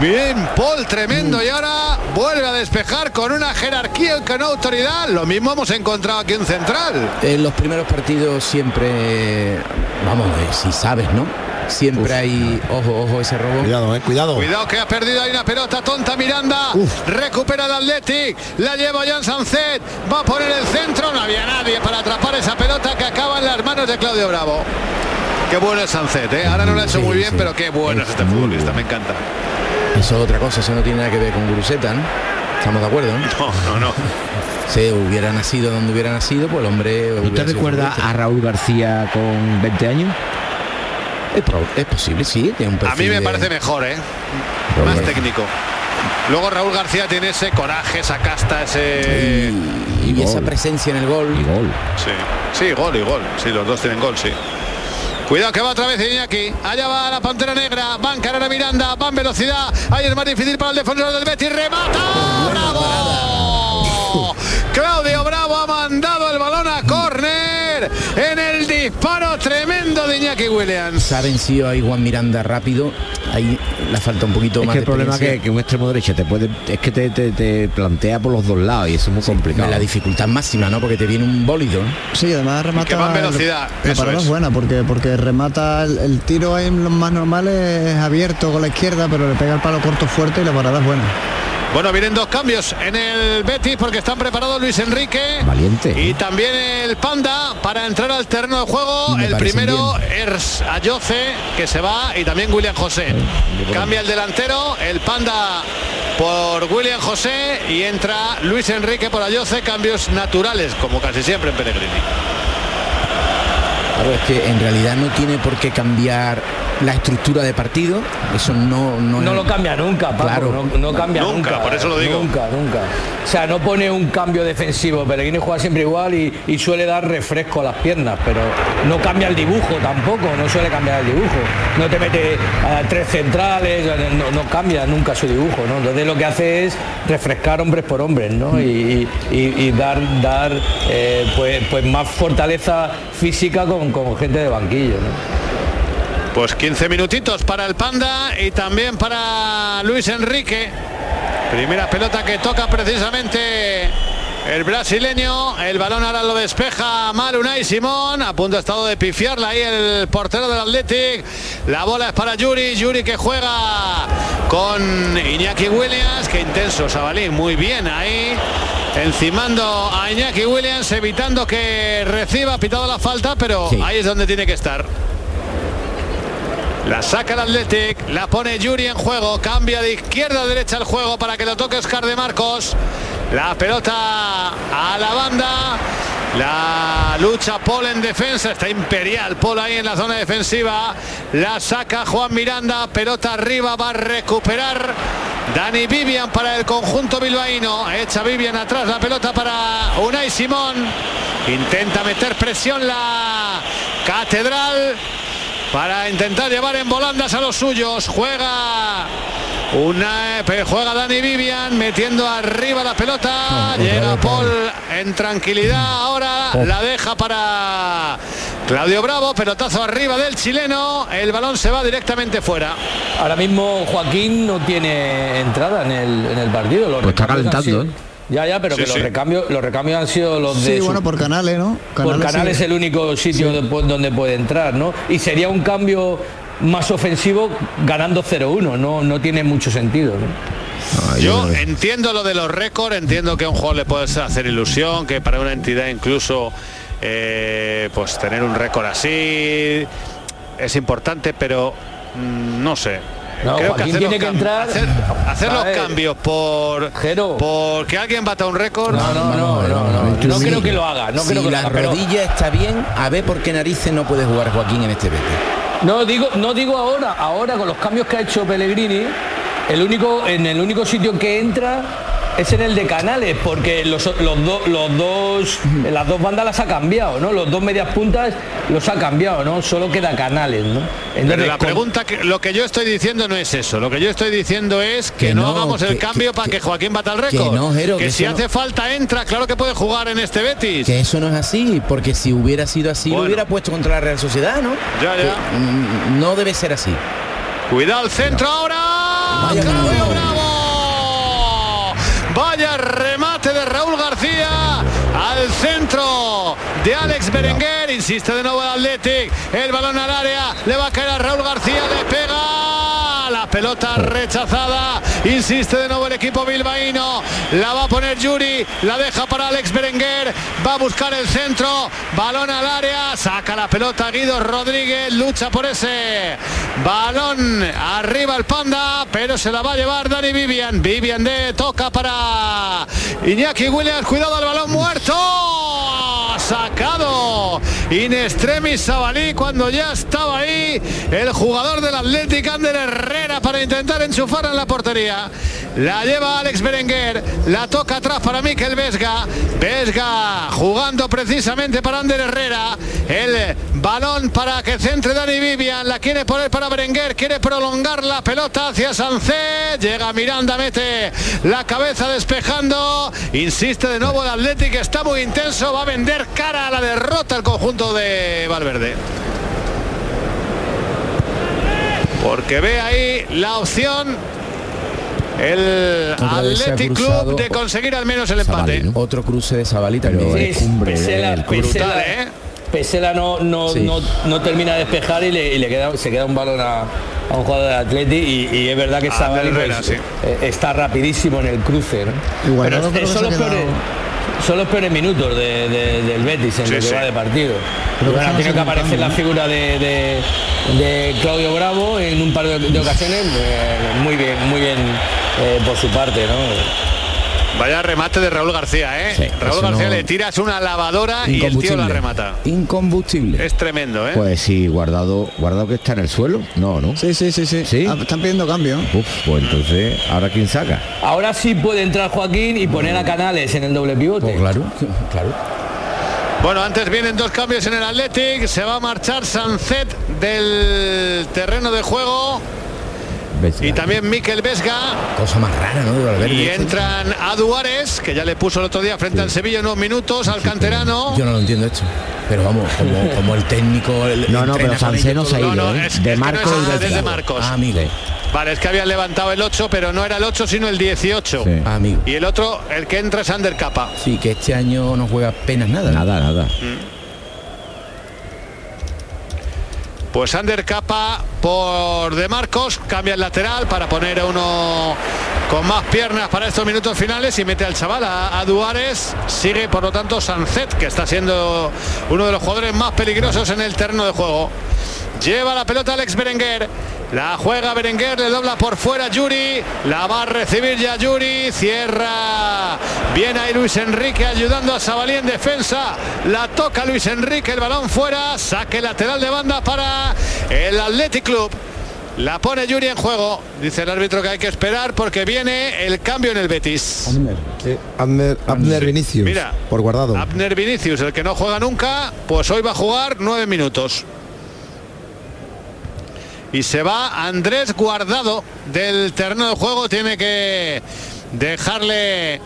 Bien, Paul, tremendo. Y ahora vuelve a despejar con una jerarquía y con autoridad. Lo mismo hemos encontrado aquí un central. En los primeros partidos siempre, vamos, eh, si sabes, ¿no? Siempre hay, ojo, ojo ese robo. Cuidado, eh, cuidado. Cuidado que ha perdido ahí una pelota tonta Miranda. Recupera el Athletic. La lleva Jan Sancet. Va a poner el centro. No había nadie para atrapar esa pelota que acaba en las manos de Claudio Bravo. Qué bueno es Sancet, ¿eh? Ahora no lo ha hecho Sí, muy bien, sí. pero qué bueno es este futbolista. Me encanta. Eso es otra cosa, eso no tiene nada que ver con Guruseta, ¿no? Estamos de acuerdo, ¿no? No, no, no. Si hubiera nacido donde hubiera nacido, pues el hombre... ¿Usted hubiera sido recuerda futbolista. a Raúl García con 20 años? Es, posible, sí, tiene un A mí me de- parece mejor, ¿eh? Más técnico. Luego Raúl García tiene ese coraje, esa casta, ese... y, y esa presencia en el gol. Y gol. Sí, sí, gol y gol. Sí, los dos tienen gol, sí. Cuidado que va otra vez Iñaki. Allá va la Pantera Negra. Va a encarar a Miranda. Va en velocidad. Ahí es más difícil para el defensor del Betis. ¡Remata! ¡Bravo! Claudio Bravo ha mandado el balón a córner en el disparo tremendo de Iñaki Williams. Se ha vencido ahí Juan Miranda rápido. Ahí le falta un poquito Es más que el problema que, que un extremo derecho te puede, es que te, te- te plantea por los dos lados y eso es muy complicado. La dificultad máxima, ¿no? Porque te viene un bólido. ¿no? Sí, además remata. que va en velocidad, La parada es es. buena porque porque remata el, el tiro ahí en los más normales es abierto con la izquierda, pero le pega el palo corto fuerte y la parada es buena. Bueno, vienen dos cambios en el Betis porque están preparados Luis Enrique Valiente. y también el Panda para entrar al terreno de juego. Me El primero es Ayoce que se va y también William José. Cambia el delantero, el Panda por William José y entra Luis Enrique por Ayoce, cambios naturales como casi siempre en Pellegrini. Claro, es que en realidad no tiene por qué cambiar la estructura de partido. Eso no... No, No lo cambia nunca, Paco, Claro. no, no cambia Nunca, nunca. por eso lo digo. Nunca, nunca. O sea, no pone un cambio defensivo. Pellegrini juega siempre igual y, y suele dar refresco a las piernas, pero no cambia el dibujo tampoco, no suele cambiar el dibujo. No te mete a tres centrales, no, no cambia nunca su dibujo, ¿no? Entonces lo que hace es refrescar hombres por hombres, ¿no? Y, y- y dar, dar eh, pues, pues más fortaleza física con, con gente de banquillo. Pues 15 minutitos para el Panda y también para Luis Enrique. Primera pelota que toca precisamente el brasileño. El balón ahora lo despeja mal Unai Simón. A punto ha estado de pifiarla ahí el portero del Athletic. La bola es para Yuri. Yuri que juega con Iñaki Williams. Qué intenso Sabalí. Muy bien ahí. Encimando a Iñaki Williams, evitando que reciba pitado la falta, pero Sí. ahí es donde tiene que estar. La saca el Athletic, la pone Yuri en juego, cambia de izquierda a derecha el juego para que lo toque Oscar de Marcos. La pelota a la banda. La lucha Paul en defensa, está imperial Paul ahí en la zona defensiva. La saca Juan Miranda, pelota arriba, va a recuperar Dani Vivian para el conjunto bilbaíno. Echa Vivian atrás la pelota para Unai Simón. Intenta meter presión la catedral para intentar llevar en volandas a los suyos. Juega Una eh, juega Dani Vivian metiendo arriba la pelota. Llega Paul en tranquilidad. Ahora la deja para Claudio Bravo. Pelotazo arriba del chileno. El balón se va directamente fuera. Ahora mismo Joaquín no tiene entrada en el, en el partido. Los Pues está calentando, sido- Ya, ya, pero Sí, que los recambios, los recambios han sido los de Sí, bueno, por canales, ¿no? por canal sí. es el único sitio donde pu- donde puede entrar, ¿no? Y sería un cambio más ofensivo ganando 0-1, no, no tiene mucho sentido. ¿no? Yo entiendo lo de los récords, entiendo que a un jugador le puede hacer ilusión, que para una entidad incluso eh, pues tener un récord así es importante, pero mm, no sé. No, Creo tiene los que entrar- hacer, los cambios por Jero. por que alguien bata un récord. No, no, no, no, no, no creo que lo haga, no si creo que lo la haga, pero- rodilla está bien, a ver por qué narices no puede jugar Joaquín en este Betis. No digo, no digo ahora, ahora con los cambios que ha hecho Pellegrini, el único, en el único sitio que entra es en el de Canales, porque los, los, do- los dos, las dos bandas las ha cambiado, ¿no? Los dos medias puntas los ha cambiado, ¿no? Solo queda Canales, ¿no? Pero la con- pregunta que lo que yo estoy diciendo no es eso. Lo que yo estoy diciendo es que, Que no, no, hagamos el que- cambio que- para que, que- Joaquín bata el que récord. no, Jero, que si hace no- falta entra, claro que puede jugar en este Betis. Que eso no es así, porque si hubiera sido así, Bueno. lo hubiera puesto contra la Real Sociedad, ¿no? Ya, ya. Que, mm, no debe ser así. Cuidado el centro ahora. Vaya Claudio Bravo. Vaya remate de Raúl García al centro de Alex Berenguer. Insiste de nuevo el Athletic. El balón al área. Le va a caer a Raúl García. Le pega. Pelota rechazada. Insiste de nuevo el equipo bilbaíno. La va a poner Yuri. La deja para Alex Berenguer. Va a buscar el centro. Balón al área. Saca la pelota Guido Rodríguez. Lucha por ese balón. Arriba el panda. Pero se la va a llevar Dani Vivian. Vivian de toca para Iñaki Williams. Cuidado al balón muerto. Sacado in extremis Sabalí cuando ya estaba ahí el jugador del Atlético Ander Herrera para intentar enchufar en la portería. La lleva Alex Berenguer, la toca atrás para Miquel Vesga. Vesga jugando precisamente para Ander Herrera. El balón para que centre Dani Vivian. La quiere poner para Berenguer, quiere prolongar la pelota hacia Sancet. Llega Miranda, mete la cabeza despejando. Insiste de nuevo el Atlético, está muy intenso. Va a vender cara a la derrota el conjunto de Valverde. Porque ve ahí la opción el Athletic Club de conseguir al menos el empate. Otro cruce de Sabalí. Sí, es cumbre Pesela, cruce. Pesela, Brutal, ¿eh? Pesela no, no, Sí. no, no termina de despejar y le, y le queda, se queda un balón a, a un jugador de Atleti y, y es verdad que Sabalí pues, sí. eh, está rapidísimo en el cruce. ¿no? Igual, Pero no, es- son, los peores, quedado- son los peores minutos de- de- del Betis en Sí, lo que sí. va de partido. Creo que Bueno, aparecer la figura de, de- de Claudio Bravo en un par de, de ocasiones. eh, muy bien, muy bien eh, por su parte, ¿no? Vaya remate de Raúl García, ¿eh? Sí, Raúl García no- le tiras una lavadora y el tío la remata. Incombustible. Es tremendo, ¿eh? Pues sí, guardado, guardado que está en el suelo. No, ¿no? Sí, sí, sí, sí. ¿Sí? Ah, están pidiendo cambio. Uf, pues entonces, ¿ahora quién saca? Ahora sí puede entrar Joaquín y poner a Canales en el doble pivote. Pues claro, claro. Bueno, antes vienen dos cambios en el Athletic. Se va a marchar Sancet del terreno de juego Y también Miquel Vesga. Cosa más rara, ¿no? Valverde. Y entran a Duárez, que ya le puso el otro día frente al Sevilla unos minutos, al canterano. Yo no lo entiendo esto. Pero vamos, como, como el técnico. el- No, no, pero no se ha ido, No, no, ¿eh? es- es que de no Marcos es es de. Marcos. Ah, amigo. Vale, es que habían levantado el 8, pero no era el 8, sino el 18. Sí. Ah, amigo. Y el otro, el que entra es Ander Capa. Sí, que este año no juega apenas nada. Nada, nada. Pues Ander Capa por De Marcos, cambia el lateral para poner a uno con más piernas para estos minutos finales y mete al chaval a, a Duárez. Sigue por lo tanto Sancet, que está siendo uno de los jugadores más peligrosos en el terreno de juego. Lleva la pelota Alex Berenguer. La juega Berenguer, le dobla por fuera Yuri. La va a recibir ya Yuri. Cierra. Viene ahí Luis Enrique ayudando a Sabalí en defensa. La toca Luis Enrique, el balón fuera. Saque lateral de banda para el Athletic Club. La pone Yuri en juego. Dice el árbitro que hay que esperar porque viene el cambio en el Betis. Abner, Abner Vinicius, Mira, por guardado. Abner Vinicius, el que no juega nunca, pues hoy va a jugar nueve minutos. Y se va Andrés Guardado del terreno de juego. Tiene que dejarle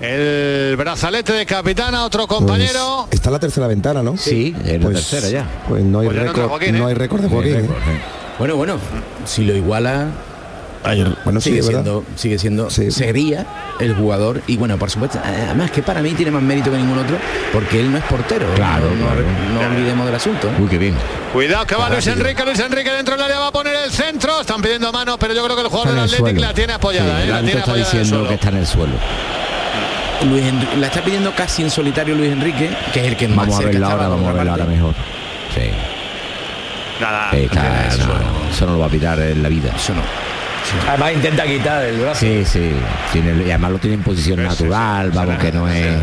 el brazalete de capitán a otro compañero. Pues está la tercera ventana, ¿no? Sí, es la Pues- tercera ya. Pues no hay Pues no Joaquín, ¿eh? no hay récord de Joaquín. ¿eh? Bueno, bueno, si lo iguala, Bueno, sigue, siendo, sigue siendo, Sí. sería el jugador, y bueno, por supuesto, además que para mí tiene más mérito que ningún otro, porque él no es portero. Claro, no, no- claro. no olvidemos del asunto. ¿eh? Uy, qué bien. Cuidado que va Luis Enrique, Luis Enrique dentro del área va a poner el centro. Están pidiendo mano, pero yo creo que el jugador del Atlético la tiene apoyada, Sí, ¿eh? el la tiene está apoyada diciendo que está en el suelo. Luis la está pidiendo casi en solitario Luis Enrique, que es el que más Vamos a estaba ahora, por vamos a verla ahora parte. mejor. Sí. Nada, Eh, está- no, eso no lo va a pitar en la vida. Eso no. Además intenta quitar el brazo. Sí, sí. Tiene, y además lo tiene en posición natural, vamos, que no es.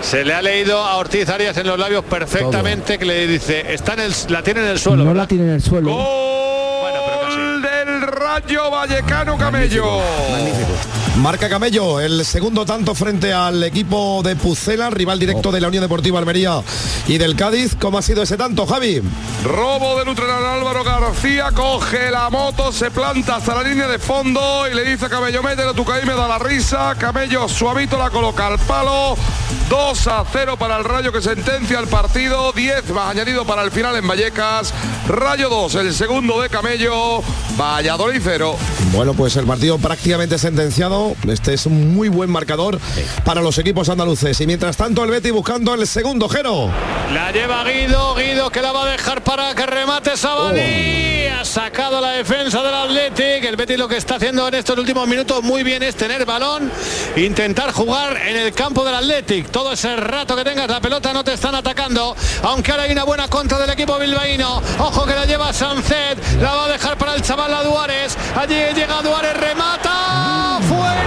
Se le ha leído a Ortiz Arias en los labios perfectamente que le dice, está en el, la tiene en el suelo. No ¿verdad? la tiene en el suelo. Gol del Rayo Vallecano Camello. Marca Camello, el segundo tanto frente al equipo de Pucela, rival directo de la Unión Deportiva Almería y del Cádiz. ¿Cómo ha sido ese tanto, Javi? Robo del Utrerano Álvaro García, coge la moto, se planta hasta la línea de fondo y le dice a Camello, mételo tu caí, me da la risa. Camello suavito la coloca al palo. 2 a 0 para el Rayo que sentencia el partido. 10 más añadido para el final en Vallecas. Rayo 2, el segundo de Camello. Valladolid 0. Bueno, pues el partido prácticamente sentenciado. Este es un muy buen marcador para los equipos andaluces. Y mientras tanto, el Betty buscando el segundo Jero. La lleva Guido, Guido que la va a dejar para que remate Sabani. Ha sacado la defensa del Athletic. El Betis lo que está haciendo en estos últimos minutos muy bien es tener balón, intentar jugar en el campo del Athletic. Todo ese rato que tengas la pelota no te están atacando. Aunque ahora hay una buena contra del equipo bilbaíno. Ojo que la lleva Sancet. La va a dejar para el chaval a Duárez. Allí llega Duárez, remata. ¡Fuera!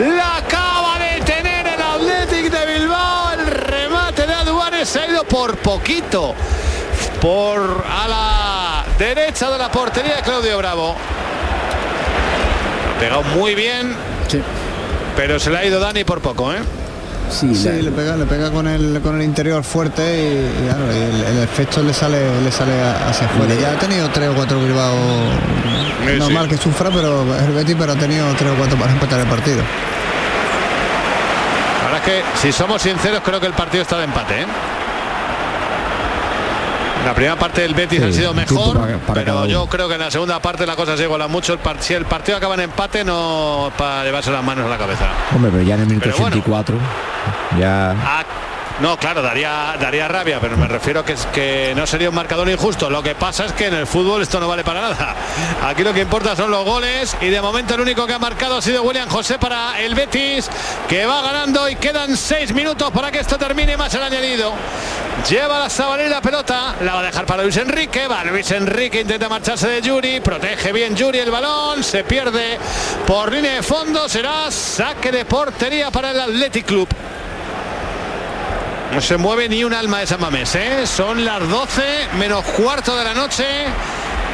La acaba de tener el Athletic de Bilbao. El remate de Aduares se ha ido por poquito. Por a la derecha de la portería de Claudio Bravo. Ha pegado muy bien. Pero se le ha ido Dani por poco, ¿eh? Sí, le pega, le pega con el con el interior fuerte y, y claro, el, el efecto le sale le sale a- hacia afuera. Ya ha tenido tres o cuatro Bilbao Sí, normal sí. que sufra, pero el Betis pero ha tenido tres o cuatro para empatar el partido. La verdad es que, si somos sinceros, creo que el partido está de empate, ¿eh? La primera parte del Betis Sí, ha sido mejor, para- para cada pero yo creo que en la segunda parte la cosa se iguala mucho. El par- si el partido acaba en empate, no para llevarse las manos a la cabeza. Hombre, pero ya en el minuto bueno. 84. Ya. Ah, no, claro, daría, daría rabia, pero me refiero que que no sería un marcador injusto. Lo que pasa es que en el fútbol esto no vale para nada. Aquí lo que importa son los goles y de momento el único que ha marcado ha sido William José para el Betis, que va ganando y quedan seis minutos para que esto termine más el añadido. Lleva la Sabalí la pelota, la va a dejar para Luis Enrique, va Luis Enrique, intenta marcharse de Yuri, protege bien Yuri el balón, se pierde por línea de fondo, será saque de portería para el Athletic Club. No se mueve ni un alma de San Mamés, ¿eh? Son las 12 menos cuarto de la noche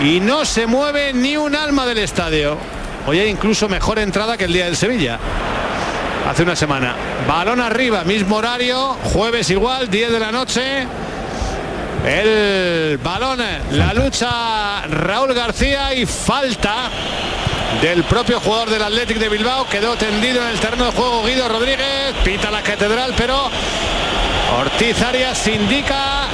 y no se mueve ni un alma del estadio. Hoy hay incluso mejor entrada que el día del Sevilla. Hace una semana. Balón arriba, mismo horario, jueves igual, 10 de la noche. El balón, la lucha Raúl García y falta del propio jugador del Athletic de Bilbao. Quedó tendido en el terreno de juego Guido Rodríguez, pita la catedral, pero Ortiz Arias indica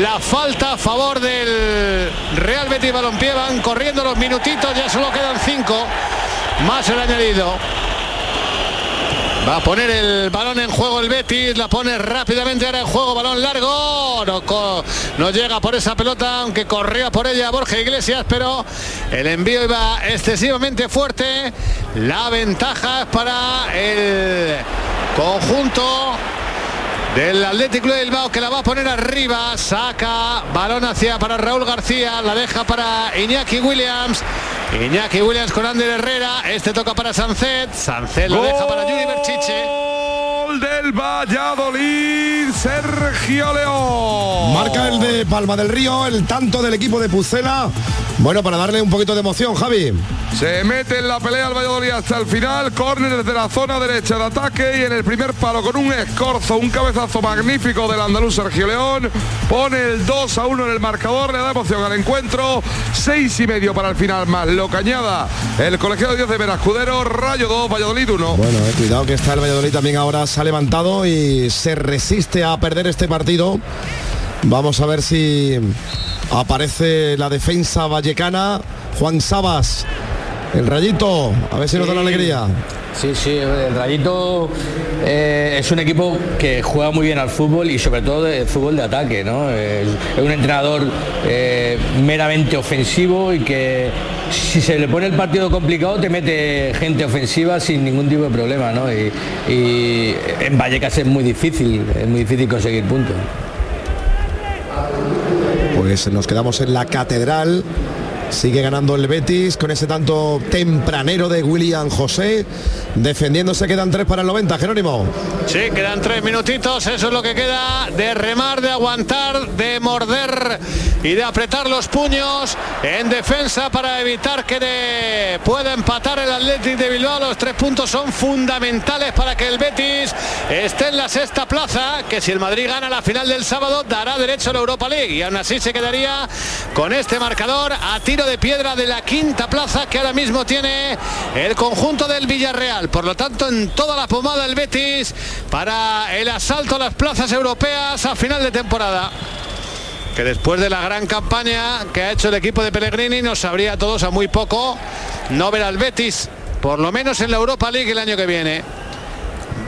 la falta a favor del Real Betis Balompié. Van corriendo los minutitos, ya solo quedan cinco. Más el añadido. Va a poner el balón en juego el Betis, la pone rápidamente ahora en juego, balón largo, no, no llega por esa pelota, aunque corría por ella Borja Iglesias, pero el envío iba excesivamente fuerte. La ventaja es para el conjunto del Atlético de Bilbao que la va a poner arriba, saca balón hacia para Raúl García, la deja para Iñaki Williams. Iñaki Williams con Ander Herrera, este toca para Sancet, Sancet lo deja para Yuri Berchiche. Gol del Valladolid, Sergio León. Marca el de Palma del Río, el tanto del equipo de Pucela. Bueno, para darle un poquito de emoción, Javi. Se mete en la pelea el Valladolid hasta el final, córner desde la zona derecha de ataque y en el primer palo con un escorzo, un cabezazo magnífico del andaluz Sergio León, pone el 2 a 1 en el marcador, le da emoción al encuentro, seis y medio para el final más lo cañada el colegiado Dios de Veracudero, Rayo 2, Valladolid 1. Bueno, eh, cuidado que está el Valladolid también ahora se levantado y se resiste a perder este partido. Vamos a ver si aparece la defensa vallecana. Juan Sabas, el rayito, a ver si nos da la alegría. Sí, sí, el Rayito eh, es un equipo que juega muy bien al fútbol y sobre todo el fútbol de ataque, ¿no? Es, es un entrenador eh, meramente ofensivo y que si se le pone el partido complicado te mete gente ofensiva sin ningún tipo de problema, ¿no? Y, y en Vallecas es muy difícil, es muy difícil conseguir puntos. Pues nos quedamos en la catedral. Sigue ganando el Betis con ese tanto tempranero de William José. Defendiéndose quedan tres para el 90, Jerónimo. Sí, quedan tres minutitos, eso es lo que queda de remar, de aguantar, de morder y de apretar los puños en defensa para evitar que de- pueda empatar el Athletic de Bilbao. Los tres puntos son fundamentales para que el Betis esté en la sexta plaza, que si el Madrid gana la final del sábado dará derecho a la Europa League y aún así se quedaría con este marcador a tiro de piedra de la quinta plaza que ahora mismo tiene el conjunto del Villarreal. Por lo tanto, en toda la pomada el Betis para el asalto a las plazas europeas a final de temporada. Que después de la gran campaña que ha hecho el equipo de Pellegrini nos sabría a todos a muy poco no ver al Betis, por lo menos en la Europa League el año que viene.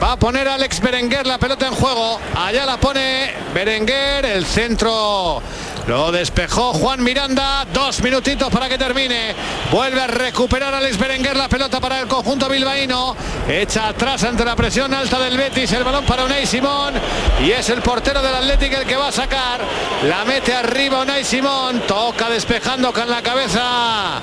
Va a poner Alex Berenguer la pelota en juego. Allá la pone Berenguer. El centro lo despejó Juan Miranda. Dos minutitos para que termine. Vuelve a recuperar Alex Berenguer la pelota para el conjunto bilbaíno. Echa atrás ante la presión alta del Betis. El balón para Unai Simón. Y es el portero del Atlético el que va a sacar. La mete arriba Unai Simón. Toca despejando con la cabeza.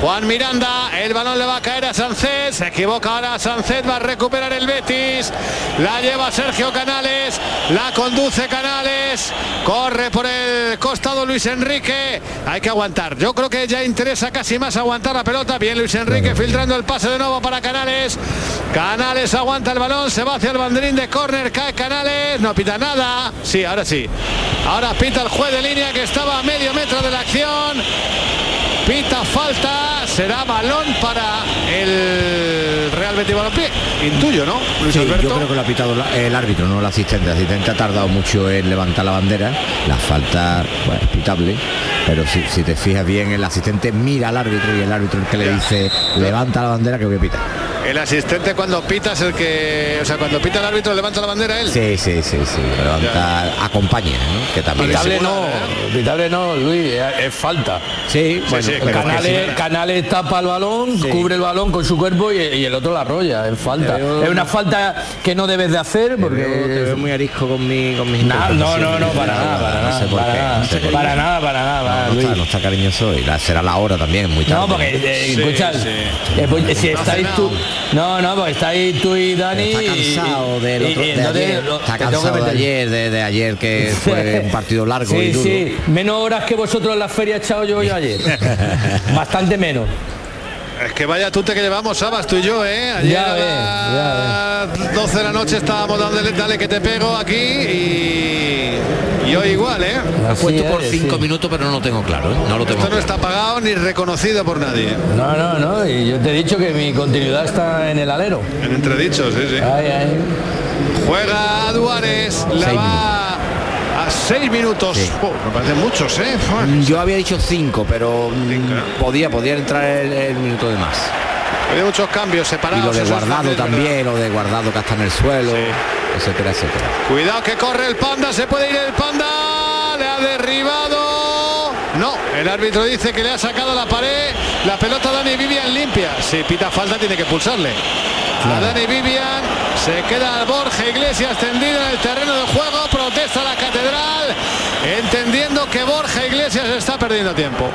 Juan Miranda, el balón le va a caer a Sancet, se equivoca ahora Sancet, va a recuperar el Betis, la lleva Sergio Canales, la conduce Canales, corre por el costado Luis Enrique, hay que aguantar, yo creo que ya interesa casi más aguantar la pelota, bien Luis Enrique filtrando el pase de nuevo para Canales, Canales aguanta el balón, se va hacia el banderín de córner, cae Canales, no pita nada, sí, ahora sí, ahora pita el juez de línea que estaba a medio metro de la acción, Pita falta, será balón para el Real Betis Intuyo, ¿no? Luis Sí, Alberto. yo creo que lo ha pitado la- el árbitro, no el asistente. El asistente ha tardado mucho en levantar la bandera. La falta bueno, es pitable, pero si, si te fijas bien, el asistente mira al árbitro y el árbitro es el que le dice levanta la bandera que voy a pitar. El asistente cuando pita es el que, o sea, cuando pita el árbitro levanta la bandera él. Sí, sí, sí, sí. Levanta, acompaña, ¿no? Que también Pitable no, pitable no, Luis, es, es falta. Sí, bueno, que Canales, sí. Canales tapa el balón, cubre el balón con su cuerpo y, y el otro la arrolla, es falta. Veo- es una falta que no debes de hacer porque Te veo- te veo muy arisco con, mi, con mis Nah, no, no, no, para nada, para No nada, sé para qué, nada, no sé para nada, para nada, No, está, no está cariñoso y la, será la hora también, muy tarde. No, porque eh, Sí, escucha, sí. eh, pues, si No ha estáis tú, no, no, porque estáis tú y Dani. Está cansado y- del y- otro, y de entonces ayer, lo- está cansado de ayer, de, de ayer que fue un partido largo y duro. sí, menos horas que vosotros en la feria he echado yo, yo ayer. Bastante menos. Es que vaya tute que llevamos, Sabas, tú y yo, ¿eh? Ayer Ya a las 12 de la noche estábamos dándole, dale que te pego aquí y, y hoy igual, ¿eh? Ha Así puesto por es, cinco sí. minutos, pero no lo tengo claro, ¿eh? No lo tengo Esto no está pagado ni reconocido por nadie. No, no, no. Y yo te he dicho que mi continuidad está en el alero. En entredichos, sí, sí. Ay, ay. Juega Duárez, la va a seis minutos. Sí. Oh, me parecen muchos, ¿eh? Yo había dicho cinco, pero mm, podía, podía entrar el, el minuto de más. Hay muchos cambios Y separados. lo de guardado también, lo de guardado que está en el suelo, etcétera, etcétera. Cuidado que corre el panda, se puede ir el panda, le ha derribado. No, el árbitro dice que le ha sacado la pared, la pelota Dani Vivian limpia. Si pita falta tiene que pulsarle. A Dani Vivian se queda Borja Iglesias tendido en el terreno de juego, protesta la catedral, entendiendo que Borja Iglesias está perdiendo tiempo.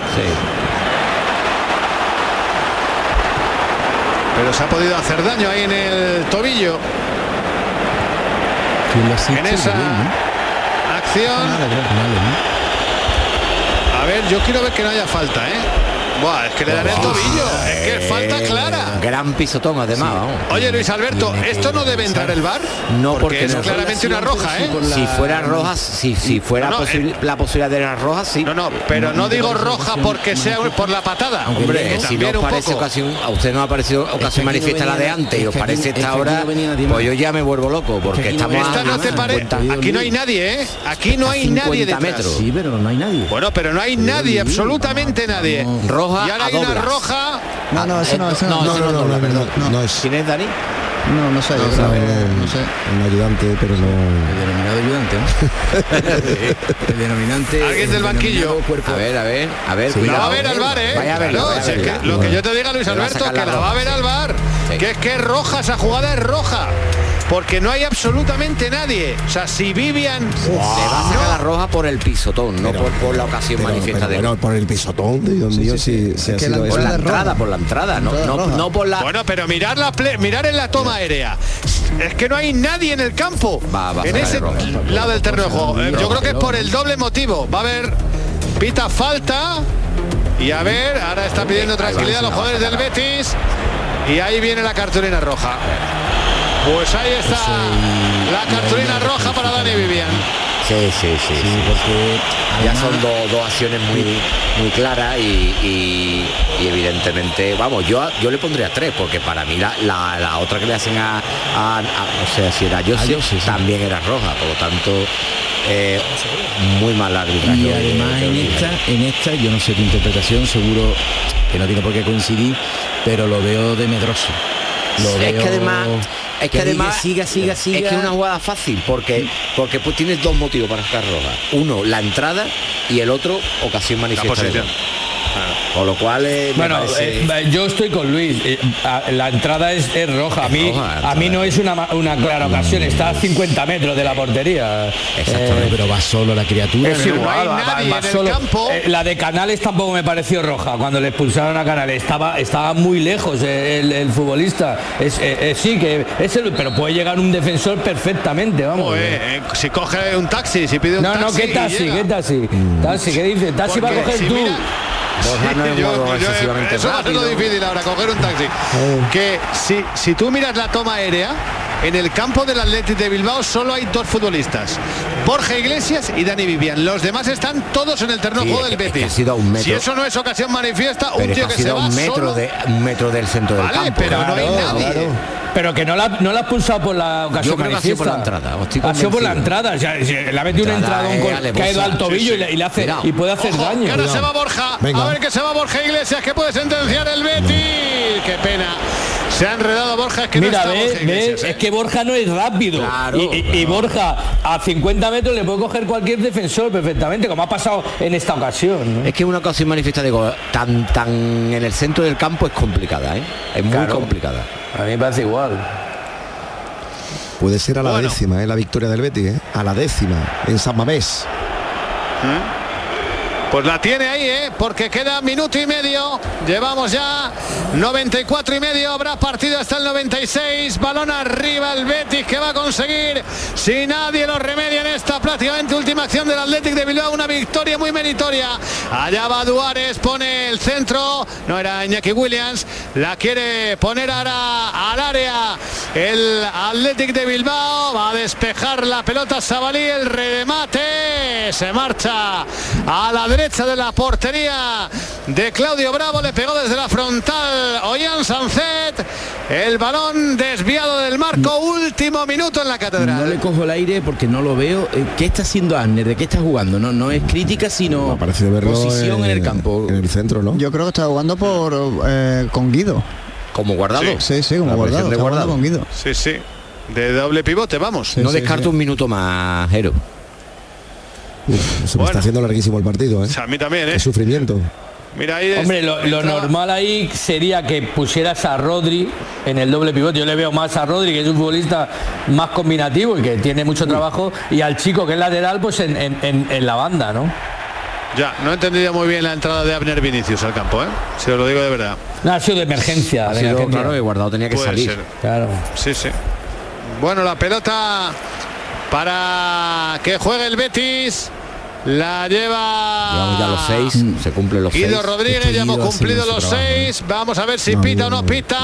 Pero se ha podido hacer daño ahí en el tobillo. En esa ¿no? acción. ¿no? A ver, yo quiero ver que no haya falta, ¿eh? Buah, es que le dan el tobillo. Es que es falta clara. Gran pisotón además. vamos. Oye, Luis Alberto, ¿esto no debe entrar el bar? No, porque es no. claramente una roja, ¿eh? Si fuera roja, si, si fuera No, posi- la posibilidad de la roja, sí. No, no, pero no digo roja porque sea por la patada. Hombre, si no un parece poco. ocasión, a usted no ha parecido ocasión manifiesta la de antes y os parece esta hora, pues yo ya me vuelvo loco porque aquí no estamos Esta no te a parece. 50 Aquí no hay nadie, ¿eh? Aquí no hay nadie 50 detrás. metros. Sí, pero no hay nadie. Bueno, pero no hay nadie, absolutamente nadie. Roja Y ahora hay una roja. No, no, ese no, ese no. No, No, no, no, no, perdón. no, no es ¿Quién es Dani? No, no sé, yo no, creo que- no, no sé. un ayudante, pero no. El denominado ayudante, ¿no? el denominante. Alguien del el banquillo. Cuerpo. A ver, a ver, a ver, La cuidado. va a ver al bar, ¿eh? Vaya a verlo, No, vaya a es que lo que yo te diga, Luis Alberto, que la la va a roja, ver sí. al bar. Sí. Que es que es roja, esa jugada es roja. Porque no hay absolutamente nadie. O sea, si Vivian. Le va a sacar la roja por el pisotón, no por, por la ocasión Pero, manifiesta pero de bueno, por el pisotón, de Dios mío, si, si ha que la por la entrada, por la entrada, no, no, no por la Bueno, pero mirar la mirar en la toma aérea. Es que no hay nadie en el campo. Va, va a en ese roja. lado del terreno de Yo creo que es por el doble motivo. Va a haber pita falta. Y a ver, ahora está pidiendo tranquilidad a los jugadores del Betis. Y ahí viene la cartulina roja. Pues ahí está la cartulina roja para Dani Vivian. Sí, sí, sí. sí. Porque Ya son dos, dos acciones muy muy claras y, y- y evidentemente, vamos, yo yo le pondría tres, porque para mí la, la- la otra que le hacen a, a- a- no sé si era José, Jose, sí. también era roja, por lo tanto, eh, muy mal arbitraje. Y de- además de en esta, en esta, yo no sé tu interpretación, seguro que no tiene por qué coincidir, pero lo veo de medroso. Lo es veo que además es que, además siga, siga, siga. es que es una jugada fácil porque porque pues tienes dos motivos para sacar roja uno la entrada y el otro ocasión manifiesta de posición. Con lo cual eh, Bueno, parece- eh, yo estoy con Luis. eh, a- la entrada es, es roja. A mí, roja, a mí no es una, una clara ocasión. Está a 50 metros de la portería. Exactamente, pero va solo la criatura. Es ¿no? no hay igual, va- nadie va en el solo. campo. Eh, la de Canales tampoco me pareció roja cuando le expulsaron a Canales. Estaba, estaba muy lejos el, el futbolista. Es, eh, eh, sí, que es el, pero puede llegar un defensor perfectamente, vamos. Eh, si coge un taxi, si pide un no, taxi. no, ¿qué y taxi? ¿Qué taxi? Taxi, ¿qué dice? Taxi va a coger si tú. mira- Borja no es Yo- modo yo- excesivamente eso va a ser lo difícil ahora, coger un taxi. Que si, si tú miras la toma aérea, en el campo del Athletic de Bilbao solo hay dos futbolistas. Borja Iglesias y Dani Vivian. Los demás están todos en el terreno de Sí, juego del que- es que Betis. ha un metro. Si eso no es ocasión manifiesta, un pero es que tío ha que se sido va un metro solo- de un metro del centro del Vale, campo pero no hay Claro, nadie. claro. Pero que no la, no la ha expulsado por la ocasión Yo creo que ha sido por la manifiesta. entrada, Ha sido por la entrada. o sea, si le ha metido una Entrada, entrada eh, con, ido al Sí, tobillo sí. Y, le, y le hace y puede hacer Ojo, daño. que ahora se va Borja. Venga. A ver que se va Borja Iglesias, que puede sentenciar el Betis. Qué pena. Se ha enredado Borja, es que Mira, no está ve, Borja ve, Iglesias, ¿eh? es que Borja no es rápido. Claro, y, y- y claro. Borja a 50 metros le puede coger cualquier defensor perfectamente, como ha pasado en esta ocasión. ¿no? Es que una ocasión manifiesta de gol tan tan en el centro del campo es complicada, ¿eh? Es muy Claro. complicada. A mí me parece igual. Puede ser a la Bueno. décima, ¿eh? la victoria del Betis, ¿eh? a la décima, en San Mamés. Pues la tiene ahí, ¿eh? Porque queda minuto y medio. Llevamos ya 94 y medio. Habrá partido hasta el 96. Balón arriba el Betis que va a conseguir, si nadie lo remedia en esta prácticamente última acción del Athletic de Bilbao, una victoria muy meritoria. Allá va Duárez, pone el centro. No era Iñaki Williams. La quiere poner ahora al área. El Athletic de Bilbao va a despejar la pelota Sabalí, el redemate. Se marcha a la derecha de la portería de Claudio Bravo. Le pegó desde la frontal Ollán Sancet. El balón desviado del marco. Último minuto en la No catedral. le cojo el aire porque no lo veo. Eh, ¿Qué está haciendo Arner? ¿De qué está jugando? No, no es crítica, sino verlo posición en, el campo. En el centro, ¿no? Yo creo que está jugando por eh, con Guido. Como guardado. Sí, sí, como guardado. guardado. con Guido. Sí, sí. De doble pivote, vamos. no sí, descarto sí. un minuto más, Jero. Uf, se me está haciendo larguísimo el partido, ¿eh? A mí también, ¿eh? Qué sufrimiento. Mira ahí. Hombre, lo, normal ahí sería que pusieras a Rodri en el doble pivote. Yo le veo más a Rodri, que es un futbolista más combinativo y que tiene mucho trabajo, y al chico que es lateral, pues en, en- en- en la banda, ¿no? Ya, no he entendido muy bien la entrada de Abner Vinicius al campo, ¿eh? Si os lo digo de verdad. No, ha sido de emergencia. Ha de sido emergencia. claro que guardado tenía que Puede salir. ser. Claro. Sí, sí. Bueno, la pelota para que juegue el Betis. La lleva Llevamos ya los seis, se cumplen los seis. Guido Rodríguez, ya hemos Guido cumplido los trabajo, seis. Vamos a ver si No, pita o Guido no no. pita.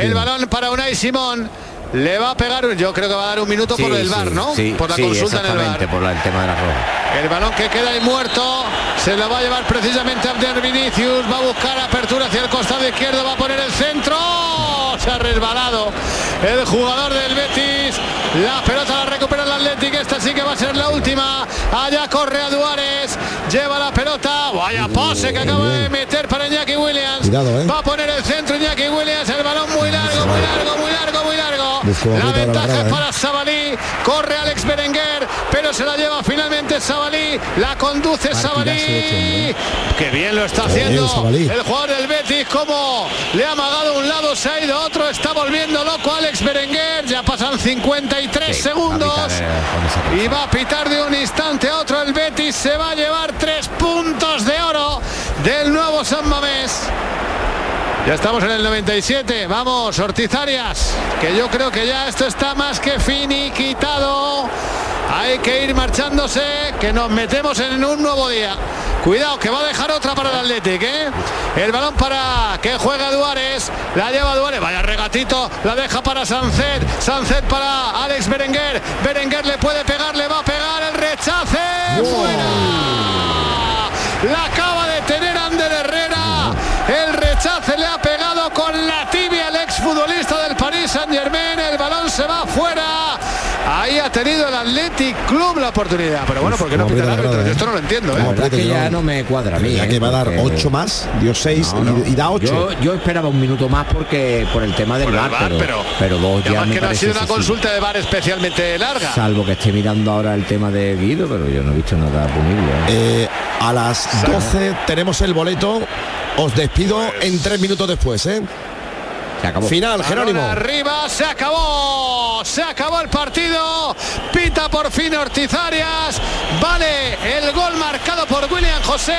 El balón para Unai Simón. Le va a pegar, yo creo que va a dar un minuto por el sí, bar, ¿no? sí, por la consulta en el bar. exactamente, por la- el tema de la roja. El balón que queda ahí muerto se lo va a llevar precisamente Abder Vinicius. Va a buscar apertura hacia el costado izquierdo. Va a poner el centro. Se ha resbalado el jugador del Betis. La pelota la recupera el Atlético. Esta sí que va a ser la última. Allá corre a Duárez. Lleva la pelota. Vaya pase que acaba de meter para Iñaki Williams. Cuidado, ¿eh? Va a poner el centro Iñaki Williams. El balón muy largo, muy largo, muy largo, La ventaja es ¿eh? para Sabalí. Corre Alex Berenguer, pero se la lleva finalmente Sabalí. La conduce Sabalí. hombre. Que bien lo está haciendo el jugador del Betis. Como le ha amagado un lado, se ha ido otro. Está volviendo loco Alex Berenguer. Ya pasan 53 Sí, segundos. eh. Y va a pitar de un instante a otro el Betis. Se va a llevar tres puntos de oro del nuevo San Mamés. Ya estamos en el 97. Vamos, Ortiz Arias, que yo creo que ya esto está más que finiquitado. Hay que ir marchándose, que nos metemos en un nuevo día. Cuidado, que va a dejar otra para el Athletic, ¿eh? El balón para que juega Duárez. La lleva Duárez. Vaya regatito. La deja para Sancet. Sancet para Alex Berenguer. Berenguer le puede pegar, le va a pegar el rechace. ¡Fuera! La acaba de tener Ander Herrera. El rechace le ha pegado con la tibia al exfutbolista del Paris Saint Germain. El balón se va fuera. Ahí ha tenido el Athletic Club la oportunidad. Pero bueno, ¿por qué no pita el árbitro? Yo ¿eh? esto no lo entiendo. La ¿eh? verdad es que ya no. me cuadra a mí. Ya ¿eh? que va a dar Porque- 8 más, dio 6 No, no. y, y da 8. Yo, yo esperaba un minuto más porque por el tema del Por bar, pero, pero, dos ya me que no ha sido una consulta de bar especialmente larga. Salvo que esté mirando ahora el tema de Guido, pero yo no he visto nada punible. ¿eh? Eh, a las 12 tenemos el boleto. Os despido en 3 minutos después, ¿eh? Se acabó. Final, Balón Jerónimo. arriba, se acabó. Se acabó el partido. Pita por fin Ortiz Arias. Vale el gol marcado por William José.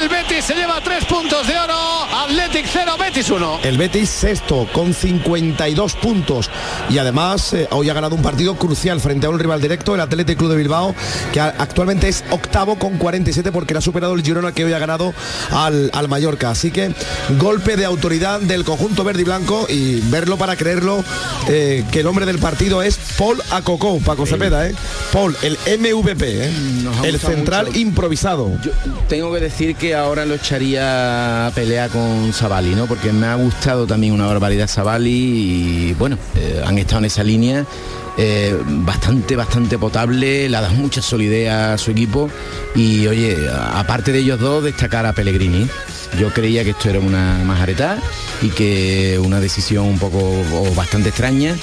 El Betis se lleva tres puntos de oro. Athletic 0, Betis 1. El Betis sexto con 52 puntos y además eh, hoy ha ganado un partido crucial frente a un rival directo, el Athletic Club de Bilbao, que actualmente es octavo con 47 porque le ha superado el Girona que hoy ha ganado al, al Mallorca. Así que golpe de autoridad del conjunto verde y blanco y verlo para creerlo eh, que el hombre del partido es Paul Acocó, Paco Cepeda, ¿eh? Paul, el MVP, ¿eh? El central mucho. improvisado. Yo tengo que decir que ahora lo echaría a pelea con Sabali, ¿no? Porque me ha gustado también una barbaridad Sabali y bueno, eh, han estado en esa línea. eh, bastante, bastante potable, le ha mucha solidez a su equipo y oye, aparte de ellos dos, destacar a Pellegrini. Yo creía que esto era una majaretá y que una decisión un poco o bastante extraña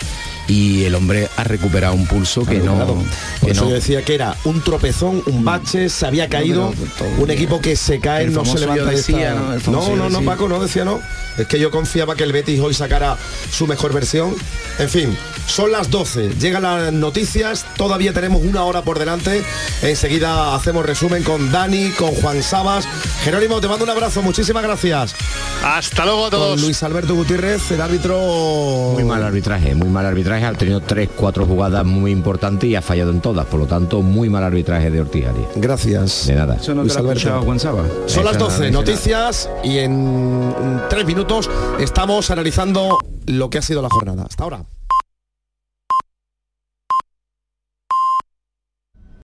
y el hombre ha recuperado un pulso que no. Por que eso no- yo decía que era un tropezón, un bache, se había caído, pero un equipo que se cae, no se levanta decía, esta- ¿no? No, no, no. Paco, no decía no. Es que yo confiaba que el Betis hoy sacara su mejor versión. En fin, son las 12, llegan las noticias, todavía tenemos una hora por delante. Enseguida hacemos resumen con Dani, con Juan Sabas. Jerónimo, te mando un abrazo, muchísimas gracias. Hasta luego a Con todos. Luis Alberto Gutiérrez, el árbitro... Muy mal arbitraje, muy mal arbitraje. Ha tenido tres, cuatro jugadas muy importantes y ha fallado en todas. Por lo tanto, muy mal arbitraje de Ortiz Arias. Gracias. De nada. Eso no Luis Alberto. Juan Saba. Son las Eso, 12 eso. noticias y en tres minutos estamos analizando lo que ha sido la jornada. Hasta ahora.